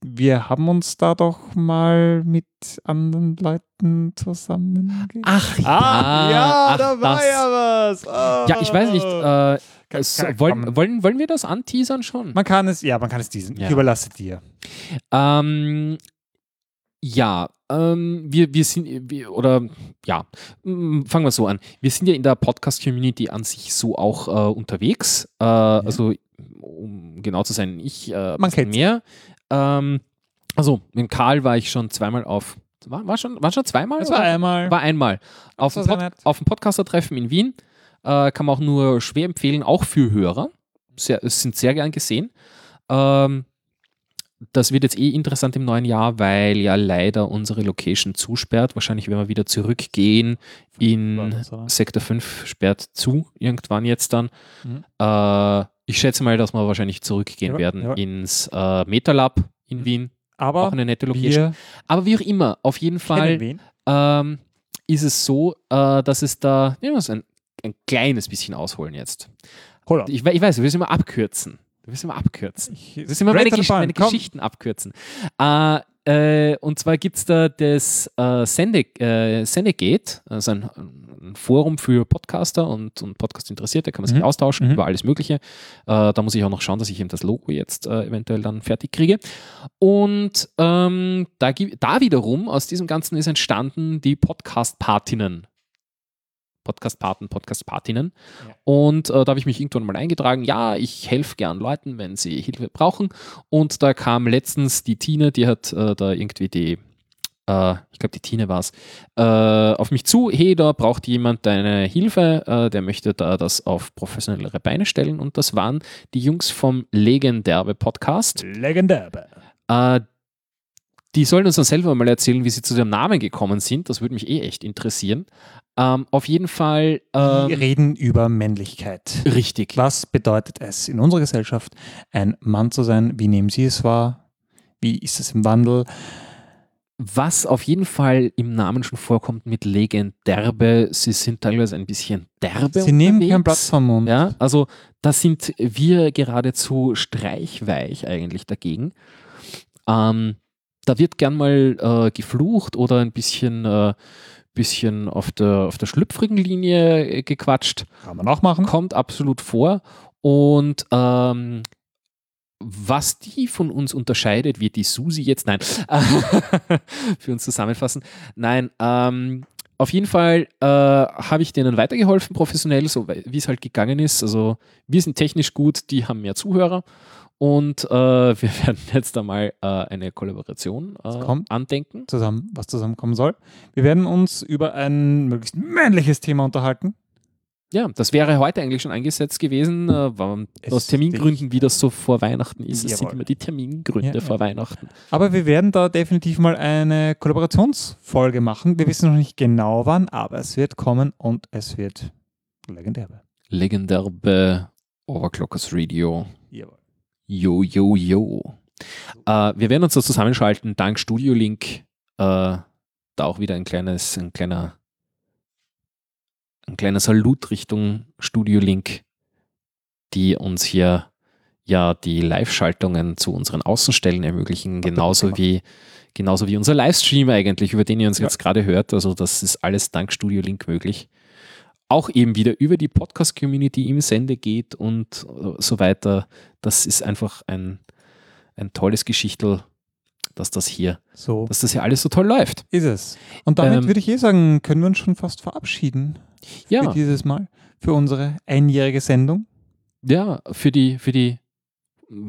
wir haben uns da doch mal mit anderen Leuten zusammen. Ach Ah, ja, ach, da war das. ja was. Oh. Ja, ich weiß nicht. Äh, So, kann- wollen, wollen, wollen wir das anteasern schon? Man kann es, ja, man kann es diesen. Ja. Ich überlasse dir. Ähm, ja, ähm, wir, wir sind, wir, oder ja, mm, fangen wir so an. Wir sind ja in der Podcast-Community an sich so auch äh, unterwegs. Äh, Also, um genau zu sein, ich äh, Man kennt's. mehr. Ähm, also, mit Karl war ich schon zweimal auf. War, war, schon, war schon zweimal? Das war einmal. War einmal. Auf dem, Pod, auf dem Podcaster-Treffen in Wien. Äh, kann man auch nur schwer empfehlen, auch für Hörer. Sehr, es sind sehr gern gesehen. Ähm, das wird jetzt eh interessant im neuen Jahr, weil ja leider unsere Location zusperrt. Wahrscheinlich werden wir wieder zurückgehen in? Sektor 5 sperrt zu, irgendwann jetzt dann. Mhm. Äh, ich schätze mal, dass wir wahrscheinlich zurückgehen Ja, werden ja. ins äh, Metalab in Wien. Auch Aber eine nette Location. Aber wie auch immer, auf jeden Fall ähm, ist es so, äh, dass es da, wir es ein, ein kleines bisschen ausholen jetzt. Hol on. Ich, ich weiß, du willst immer abkürzen. Du willst immer abkürzen. Du willst immer meine, Gesch meine. Geschichten abkürzen. Äh, äh, und zwar gibt es da das äh, äh, Sendegate, also ein, ein Forum für Podcaster und, und Podcast-Interessierte, kann man sich Mhm. austauschen Mhm. über alles Mögliche. Äh, da muss ich auch noch schauen, dass ich eben das Logo jetzt äh, eventuell dann fertig kriege. Und ähm, da, da wiederum aus diesem Ganzen ist entstanden die Podcast-Patinnen. Podcast-Paten, Podcast-Patinnen. Und äh, da habe ich mich irgendwann mal eingetragen, ja, ich helfe gern Leuten, wenn sie Hilfe brauchen. Und da kam letztens die Tine, die hat äh, da irgendwie die, äh, ich glaube die Tine war es, äh, auf mich zu, hey, da braucht jemand deine Hilfe, äh, der möchte da das auf professionellere Beine stellen. Und das waren die Jungs vom Legenderbe Podcast. Legendär. Äh, die sollen uns dann selber mal erzählen, wie sie zu dem Namen gekommen sind. Das würde mich eh echt interessieren. Ähm, auf jeden Fall Wir ähm, reden über Männlichkeit. richtig. Was bedeutet es in unserer Gesellschaft, ein Mann zu sein? Wie nehmen Sie es wahr? Wie ist es im Wandel? Was auf jeden Fall im Namen schon vorkommt mit Legenderbe, sie sind teilweise ein bisschen derbe. Sie nehmen unterwegs. keinen Platz vom Mund. Ja, also da sind wir geradezu streichweich eigentlich dagegen. Ähm, da wird gern mal äh, geflucht oder ein bisschen, äh, bisschen auf, der, auf der schlüpfrigen Linie äh, gequatscht. Kann man auch machen. Kommt absolut vor. Und ähm, was die von uns unterscheidet, wird die Susi jetzt, nein, für uns zusammenfassen. Nein, ähm, auf jeden Fall äh, habe ich denen weitergeholfen, professionell, so wie es halt gegangen ist. Also wir sind technisch gut, die haben mehr Zuhörer und äh, wir werden jetzt einmal äh, eine Kollaboration äh, andenken. Zusammen, was zusammenkommen soll. Wir werden uns über ein möglichst männliches Thema unterhalten. Ja, das wäre heute eigentlich schon eingesetzt gewesen, äh, aus Termingründen, wie das so vor Weihnachten ist. Es sind immer die Termingründe Ja, vor ja. Weihnachten. Aber wir werden da definitiv mal eine Kollaborationsfolge machen. Wir wissen noch nicht genau wann, aber es wird kommen und es wird legendär werden. Legendär bei Overclockers Radio. Jawohl. Jo, jo, jo. Äh, wir werden uns da zusammenschalten, dank Studio Link. Äh, da auch wieder ein kleines, ein kleiner, ein kleiner Salut Richtung Studio Link, die uns hier ja die Live-Schaltungen zu unseren Außenstellen ermöglichen, genauso wie, genauso wie unser Livestream eigentlich, über den ihr uns Ja. jetzt gerade hört. Also das ist alles dank Studio Link möglich. Auch eben wieder über die Podcast-Community im Sende geht und äh, so weiter. Das ist einfach ein, ein tolles Geschichtel, dass das hier, So dass das hier alles so toll läuft. ist es. Und damit Ähm, würde ich eh sagen, können wir uns schon fast verabschieden für Ja, dieses Mal, für unsere einjährige Sendung. ja, für die, für die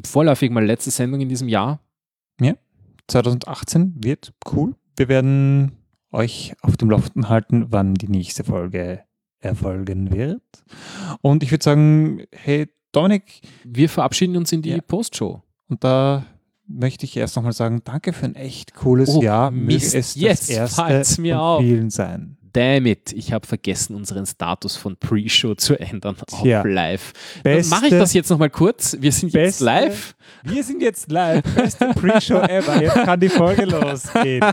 vorläufig mal letzte Sendung in diesem Jahr. 2018 wird cool. Wir werden euch auf dem Laufenden halten, wann die nächste Folge erfolgen wird. Und ich würde sagen, hey Dominik, Wir verabschieden uns in die Ja. Postshow. und da möchte ich erst nochmal sagen, danke für ein echt cooles Oh, Jahr. Möge Mist, es jetzt das erste mir von auf. vielen sein. Damn it, ich habe vergessen, unseren Status von Pre-Show zu ändern auf Tja. live. Dann mache ich das jetzt nochmal kurz. Wir sind jetzt Beste- live. Wir sind jetzt live. Beste Pre-Show ever. Jetzt kann die Folge losgehen.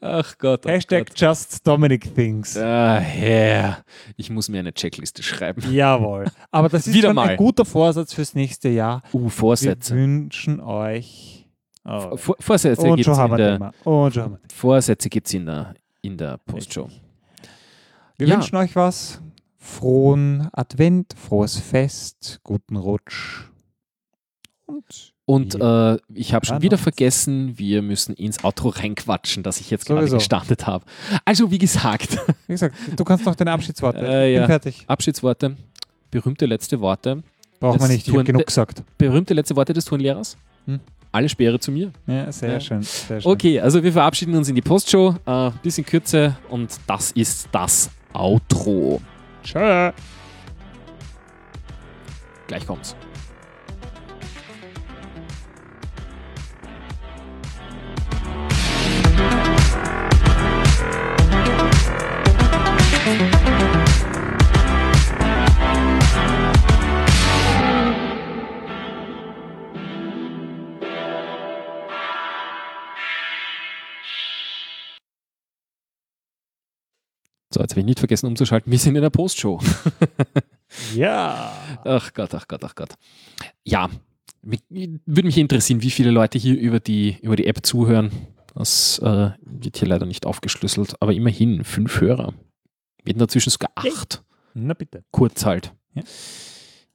Ach Gott. Ach Hashtag Gott. Just Dominic Things. Ah, yeah. Ich muss mir eine Checkliste schreiben. Jawohl. Aber das ist Wieder schon mal. ein guter Vorsatz fürs nächste Jahr. Uh, Wir Vorsätze. wünschen euch. Oh. Vor Vorsätze gibt es in, wir der- wir Vorsätze gibt's in, der, in der Postshow. Wir Ja. wünschen euch was. Frohen Advent, frohes Fest, guten Rutsch. Und Und äh, ich habe schon wieder vergessen, wir müssen ins Outro reinquatschen, das ich jetzt gerade gestartet habe. Also wie gesagt, wie gesagt, du kannst noch deine Abschiedsworte. Äh, Bin ja. fertig. Berühmte berühmte letzte Worte. Braucht man nicht, ich habe genug gesagt. Berühmte letzte Worte des Turnlehrers. Hm. Alle Speere zu mir. Ja, sehr Ja. schön. Sehr schön. Okay, also wir verabschieden uns in die Postshow. Äh, bisschen Kürze und das ist das Outro. Tschö. Gleich kommt's. So, jetzt habe ich nicht vergessen umzuschalten. Wir sind in der Postshow. Ja. Ach Gott, ach Gott, ach Gott. Ja, mich, würde mich interessieren, wie viele Leute hier über die, über die App zuhören. Das äh, wird hier leider nicht aufgeschlüsselt, aber immerhin fünf Hörer. Wir hatten dazwischen sogar acht. Na bitte. Kurz halt.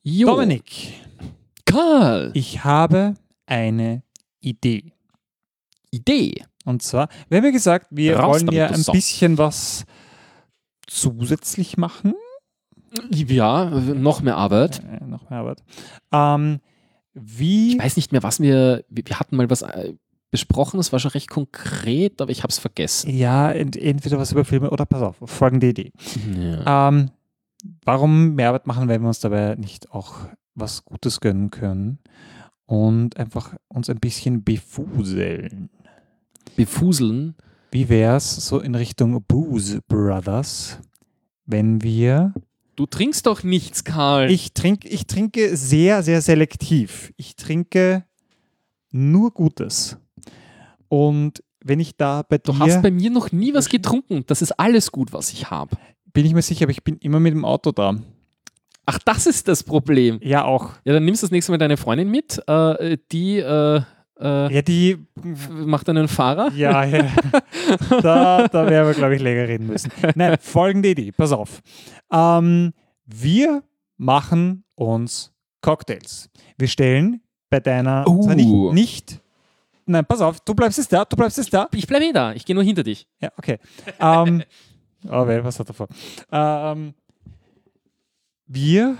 Ja. Dominik, Karl, ich habe eine Idee. Idee. Und zwar, wir haben ja gesagt, wir Raus wollen ja ein bisschen was zusätzlich machen. Ja, noch mehr Arbeit. Äh, noch mehr Arbeit. Ähm, wie. Ich weiß nicht mehr, was wir. Wir hatten mal was äh, besprochen, das war schon recht konkret, aber ich habe es vergessen. Ja, ent entweder was über Filme oder pass auf, folgende Idee. Ja. Ähm, warum mehr Arbeit machen, wenn wir uns dabei nicht auch was Gutes gönnen können und einfach uns ein bisschen befuseln? Befuseln. Wie wäre es so in Richtung Booze Brothers, wenn wir. Du trinkst doch nichts, Karl. Ich, trink, ich trinke sehr, sehr selektiv. Ich trinke nur Gutes. Und wenn ich da bei du dir. hast bei mir noch nie was getrunken. Das ist alles gut, was ich habe. bin ich mir sicher, aber ich bin immer mit dem Auto da. Ach, das ist das Problem. Ja, auch. Ja, dann nimmst du das nächste Mal deine Freundin mit. Äh, die äh, äh, Ja, die. macht einen Fahrer. Ja, ja. da, da werden wir, glaube ich, länger reden müssen. Nein, folgende Idee, pass auf. Ähm, wir machen uns Cocktails. Wir stellen bei deiner. Uh. zwar nicht, nicht. Nein, pass auf, du bleibst jetzt da, du bleibst jetzt da. Ich bleibe eh da. Ich gehe nur hinter dich. Ja, okay. Ähm, oh, weh, was hat er vor? Ähm, wir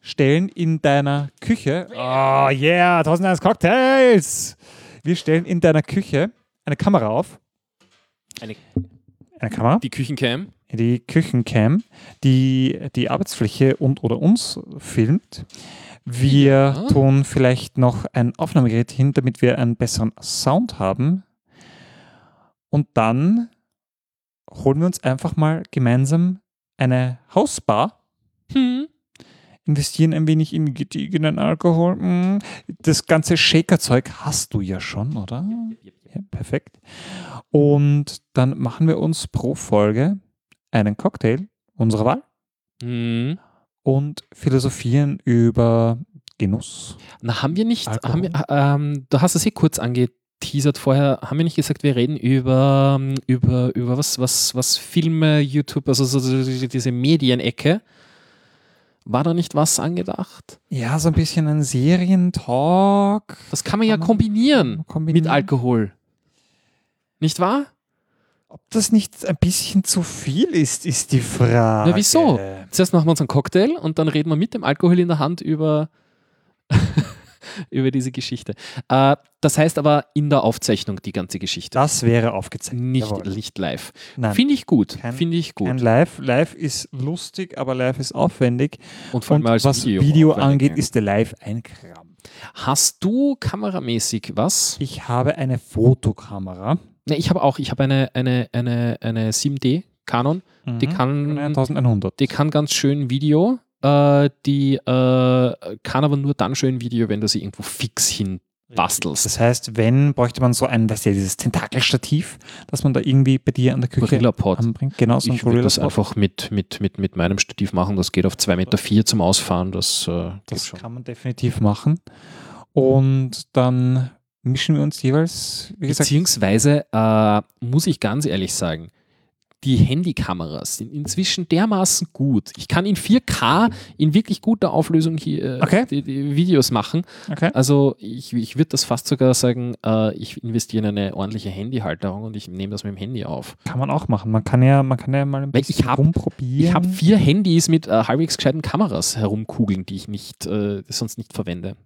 stellen in deiner Küche. Oh yeah, 1001 Cocktails! Wir stellen in deiner Küche eine Kamera auf. Eine- eine Kamera? Die Küchencam. die Küchencam, die die Arbeitsfläche und oder uns filmt. Wir Ja. tun vielleicht noch ein Aufnahmegerät hin, damit wir einen besseren Sound haben. Und dann holen wir uns einfach mal gemeinsam eine Hausbar, Hm. Investieren ein wenig in gediegenen Alkohol. Mm, Das ganze Shaker-Zeug hast du ja schon, oder? Ja, perfekt. Und dann machen wir uns pro Folge einen Cocktail unserer Wahl Hm. und philosophieren über Genuss. Na, haben wir nicht, haben wir, ähm, du hast es eh kurz angeteasert vorher, haben wir nicht gesagt, wir reden über, ähm, über, über was, was, was Filme, YouTube, also so, so so diese Medienecke. War da nicht was angedacht? Ja, so ein bisschen ein Serientalk. Das kann man ja Kann man kombinieren, kombinieren. mit Alkohol. Nicht wahr? Ob das nicht ein bisschen zu viel ist, ist die Frage. Na, wieso? Zuerst machen wir uns einen Cocktail und dann reden wir mit dem Alkohol in der Hand über, über diese Geschichte. Äh, das heißt aber in der Aufzeichnung die ganze Geschichte. Das wäre aufgezeichnet. nicht, Jawohl. nicht live. Finde ich gut. Kein- Finde ich gut. Ein Live. Live ist lustig, aber Live ist aufwendig. und vor allem Und als was Video, Video, angeht, ist der Live ein Kram. Hast du kameramäßig was? Ich habe eine Fotokamera. Ne, ich habe auch. Ich habe eine, eine, eine, eine 7D Canon. Die Mhm. kann, 1100. die kann ganz schön Video. Äh, die äh, kann aber nur dann schön Video, wenn du sie irgendwo fix hin bastelst. Das heißt, wenn, bräuchte man so ein, weißt du, dieses Tentakelstativ, das man da irgendwie bei dir an der Küche Gorilla-Pod. anbringt. Genau, so ein Ich würde das einfach mit, mit, mit, mit meinem Stativ machen. Das geht auf 2,4 Meter vier zum Ausfahren. Das, äh, Das schon. kann man definitiv machen. Und dann mischen wir uns jeweils, wie gesagt, Beziehungsweise äh, muss ich ganz ehrlich sagen, die Handykameras sind inzwischen dermaßen gut. Ich kann in 4K in wirklich guter Auflösung hier äh, Okay. die, die Videos machen. okay. Also ich, ich würde das fast sogar sagen, äh, ich investiere in eine ordentliche Handyhalterung und ich nehme das mit dem Handy auf. kann man auch machen. Man kann ja, man kann ja mal ein Weil bisschen ich hab- rumprobieren. Ich habe vier Handys mit äh, halbwegs gescheiten Kameras herumkugeln, die ich nicht, äh, sonst nicht verwende.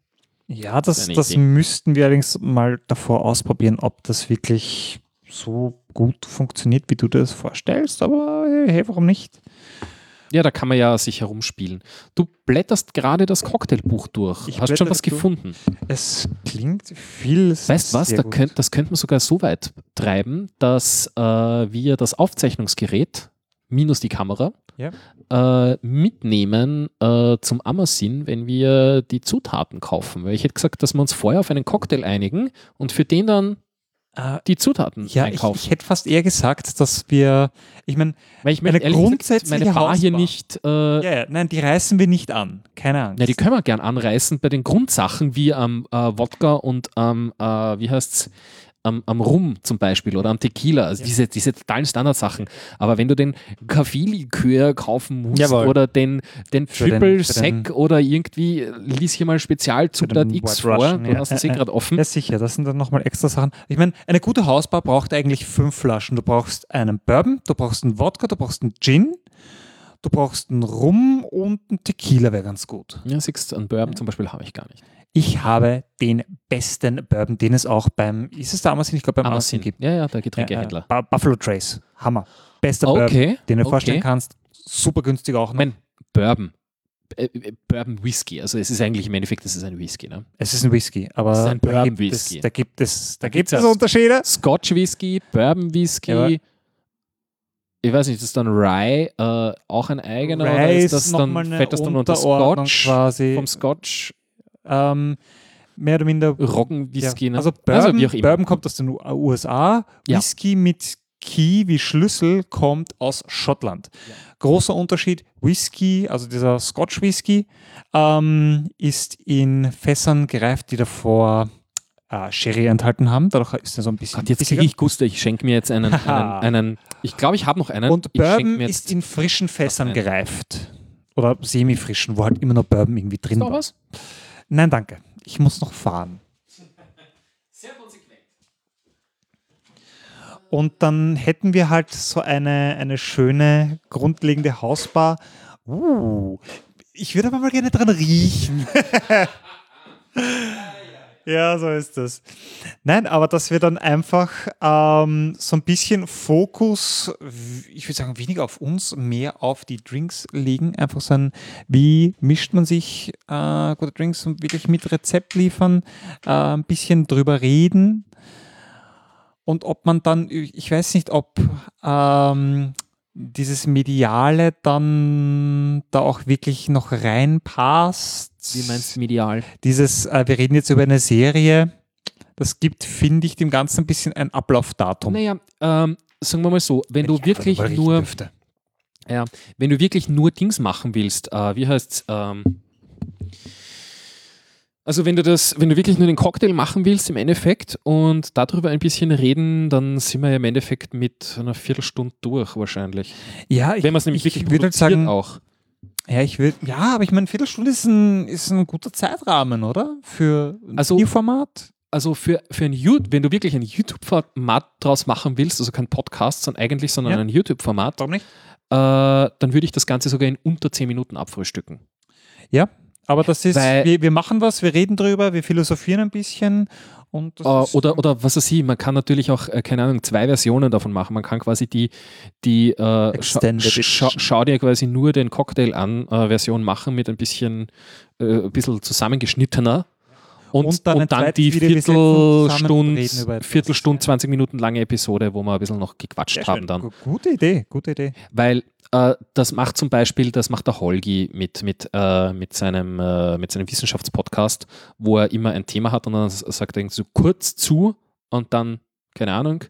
ja, das, das Idee. müssten wir allerdings mal davor ausprobieren, ob das wirklich so gut funktioniert, wie du dir das vorstellst. Aber hey, warum nicht? Ja, da kann man ja sich herumspielen. Du blätterst gerade das Cocktailbuch durch. Ich Hast schon was durch. gefunden? Es klingt viel. Weißt du was? Da könnt, das könnte man sogar so weit treiben, dass äh, wir das Aufzeichnungsgerät minus die Kamera Ja. äh, mitnehmen äh, zum Amazon, wenn wir die Zutaten kaufen. Weil ich hätte gesagt, dass wir uns vorher auf einen Cocktail einigen und für den dann die Zutaten ja, ich, einkaufen. ich hätte fast eher gesagt, dass wir, ich meine, ich eine möchte ehrlich gesagt grundsätzliche meine Bar hier Hausbar. nicht äh, ja, ja, nein, die reißen wir nicht an. Keine Angst. Ja, die können wir gern anreißen bei den Grundsachen wie am äh, Wodka und am, äh, wie heißt's, am, am Rum zum Beispiel oder am Tequila, also diese, diese totalen Standardsachen. Aber wenn du den Kaffeelikör kaufen musst Jawohl. oder den, den Für den- Triple für den- Sec oder irgendwie, lies hier mal Spezialzutat X vor, Russian, du ja. hast es eh gerade offen. Ja, sicher, das sind dann nochmal extra Sachen. Ich meine, eine gute Hausbar braucht eigentlich fünf Flaschen. Du brauchst einen Bourbon, du brauchst einen Wodka, du brauchst einen Gin, du brauchst einen Rum und einen Tequila wäre ganz gut. Ja, siehst du, einen Bourbon zum Beispiel habe ich gar nicht. Ich habe den besten Bourbon, den es auch beim, ist es damals ich glaube beim Amazon Amazon gibt. Ja, ja, der Getränkehändler. äh, Bu- Buffalo Trace, Hammer. Bester Okay, Bourbon, den du dir vorstellen okay. kannst. Super günstig auch noch. Mein Bourbon. Äh, äh, Bourbon Whisky. Also es ist eigentlich im Endeffekt, das ist ein Whisky. Ne? Es ist ein Whisky, aber Es ist ein da gibt es- Da gibt es, da Da gibt es Unterschiede. Scotch Whisky, Bourbon Whisky. Ja. Ich weiß nicht, ist das dann Rye äh, auch ein eigener oder Rye ist das noch dann, fällt das dann unter Scotch? quasi. Vom Scotch ähm, mehr oder minder Roggenwhisky, ja. ne? Also Bourbon, wie auch immer. Bourbon kommt aus den USA, Ja. Whisky mit Key wie Schlüssel kommt aus Schottland. Großer Unterschied, Whisky, also dieser Scotch Whisky, ähm, ist in Fässern gereift, die davor äh, Sherry enthalten haben. Dadurch ist er so ein bisschen Gott, jetzt kriege ich Guster, ich schenke mir jetzt einen, einen, einen ich glaube, ich habe noch einen. Und Bourbon ist in frischen Fässern gereift. Oder semi-frischen, wo halt immer noch Bourbon irgendwie drin noch war. was? Nein, danke. Ich muss noch fahren. Sehr konsequent. Und dann hätten wir halt so eine, eine schöne, grundlegende Hausbar. Uh, ich würde aber mal gerne dran riechen. ja, so ist das. Nein, aber dass wir dann einfach ähm, so ein bisschen Fokus, ich würde sagen, weniger auf uns, mehr auf die Drinks legen. Einfach so ein, wie mischt man sich äh, gute Drinks und wirklich mit Rezept liefern, äh, ein bisschen drüber reden. Und ob man dann, ich weiß nicht, ob ähm, dieses Mediale dann da auch wirklich noch reinpasst. Wie meinst du medial? Dieses, äh, wir reden jetzt über eine Serie, das gibt, finde ich, dem Ganzen ein bisschen ein Ablaufdatum. Naja, ähm, sagen wir mal so, wenn du Ich einfach wirklich nur, dürfte. ja, wenn du wirklich nur Dings machen willst, äh, wie heißt's, ähm, also wenn du das, wenn du wirklich nur den Cocktail machen willst im Endeffekt und darüber ein bisschen reden, dann sind wir ja im Endeffekt mit einer Viertelstunde durch wahrscheinlich. Ja, ich, Wenn man es nämlich ich wirklich würde halt sagen, auch. Ja, ich würde, ja, aber ich meine, Viertelstunde ist ein, ist ein guter Zeitrahmen, oder? Für ein Also- Videoformat? Also für, für ein YouTube, wenn du wirklich ein YouTube-Format draus machen willst, also kein Podcast, sondern eigentlich, sondern Ja. ein YouTube-Format, äh, dann würde ich das Ganze sogar in unter 10 Minuten abfrühstücken. Ja, aber das ist, Weil- wir, wir machen was, wir reden drüber, wir philosophieren ein bisschen und das Äh, ist, oder, oder was weiß ich, man kann natürlich auch, äh, keine Ahnung, zwei Versionen davon machen. Man kann quasi die, die äh, scha scha schau dir quasi nur den Cocktail an äh, Version machen mit ein bisschen, äh, ein bisschen zusammengeschnittener. Und, Und dann und dann die Viertelstunde. Viertelstunde, 20 Minuten lange Episode, wo wir ein bisschen noch gequatscht haben dann. Gu- Gute Idee, gute Idee. Weil äh, das macht zum Beispiel, das macht der Holgi mit, mit, äh, mit, seinem, äh, mit seinem Wissenschaftspodcast, wo er immer ein Thema hat und dann sagt er irgendwie so kurz zu und dann, keine Ahnung,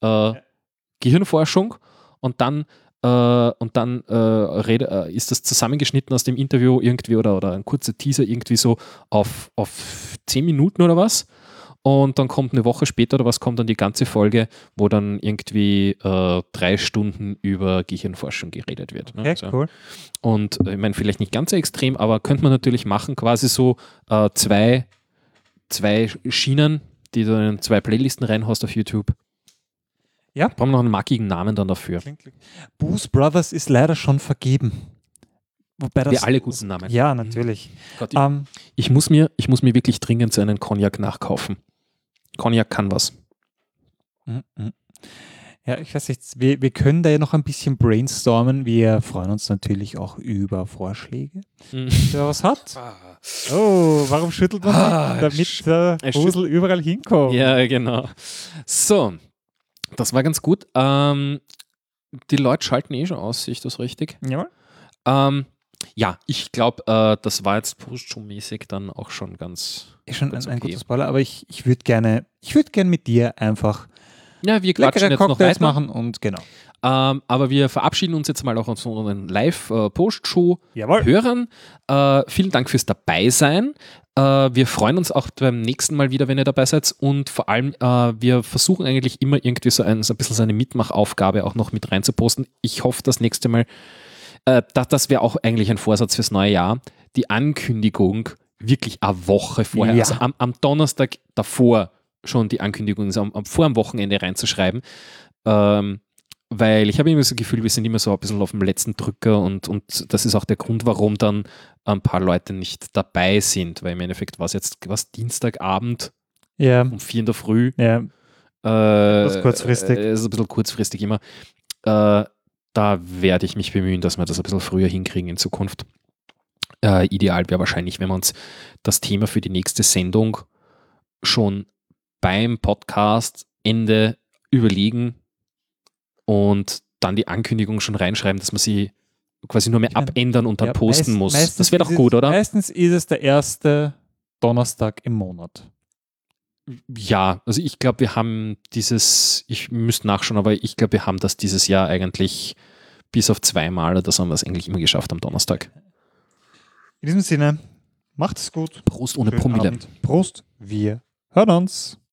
äh, Gehirnforschung und dann äh, und dann ist das zusammengeschnitten aus dem Interview irgendwie oder, oder ein kurzer Teaser irgendwie so auf, auf 10 Minuten oder was. Und dann kommt eine Woche später oder was kommt dann die ganze Folge, wo dann irgendwie äh, drei Stunden über Gehirnforschung geredet wird. Ne? Okay, So. cool. Und äh, ich meine, vielleicht nicht ganz so extrem, aber könnte man natürlich machen, quasi so äh, zwei, zwei Schienen, die du in zwei Playlisten reinhaust auf YouTube. Ja. Brauchen wir noch einen markigen Namen dann dafür. Klingt, klingt. Boost Brothers ist leider schon vergeben. Wobei das, Wir alle guten Namen. Ja, natürlich. Gott, ich, Ähm, ich, muss mir, ich muss mir wirklich dringend so einen Cognac nachkaufen. Cognac kann was. mm, mm. ja, ich weiß nicht, wir, wir können da ja noch ein bisschen brainstormen. Wir freuen uns natürlich auch über Vorschläge. Wer was hat? Oh, warum schüttelt man Ah, damit der er Husel überall hinkommt? Ja, genau. So, das war ganz gut. Ähm, die Leute schalten eh schon aus, sehe ich das richtig? Jawohl. Ähm, ja, ich glaube, äh, das war jetzt postshow-mäßig dann auch schon ganz. Ist schon ein, Ganz ein okay. guter Spoiler, aber ich, ich würde gerne, ich würde gerne mit dir einfach Ja, wir leckere jetzt noch Cocktails weiter. machen und genau. Ähm, aber wir verabschieden uns jetzt mal auch aus unseren Live-Post-Show. Jawohl. Hörern. Äh, vielen Dank fürs Dabeisein. Äh, wir freuen uns auch beim nächsten Mal wieder, wenn ihr dabei seid. Und vor allem, äh, wir versuchen eigentlich immer irgendwie so ein, so ein bisschen so eine Mitmachaufgabe auch noch mit reinzuposten. Ich hoffe, das nächste Mal, äh, das, das wäre auch eigentlich ein Vorsatz fürs neue Jahr, die Ankündigung wirklich eine Woche vorher, Ja. also am, am Donnerstag davor schon die Ankündigung, also am, am, vor am Wochenende reinzuschreiben. Ähm, weil ich habe immer so das Gefühl, wir sind immer so ein bisschen auf dem letzten Drücker und, und das ist auch der Grund, warum dann ein paar Leute nicht dabei sind, weil im Endeffekt war es jetzt was Dienstagabend Ja, um vier in der Früh. ja. Äh, Etwas kurzfristig. Äh, ist ein bisschen kurzfristig immer. Äh, da werde ich mich bemühen, dass wir das ein bisschen früher hinkriegen in Zukunft. Äh, ideal wäre wahrscheinlich, wenn wir uns das Thema für die nächste Sendung schon beim Podcast Ende überlegen und dann die Ankündigung schon reinschreiben, dass man sie quasi nur mehr Ja. abändern und dann Ja, posten meist- muss. Das wäre doch gut, es, oder? Meistens ist es der erste Donnerstag im Monat. Ja, also ich glaube, wir haben dieses, ich müsste nachschauen, aber ich glaube, wir haben das dieses Jahr eigentlich bis auf zweimal, oder das haben wir es eigentlich immer geschafft am Donnerstag. In diesem Sinne, macht es gut. Prost ohne Schönen Promille. Abend. Prost. Wir hören uns.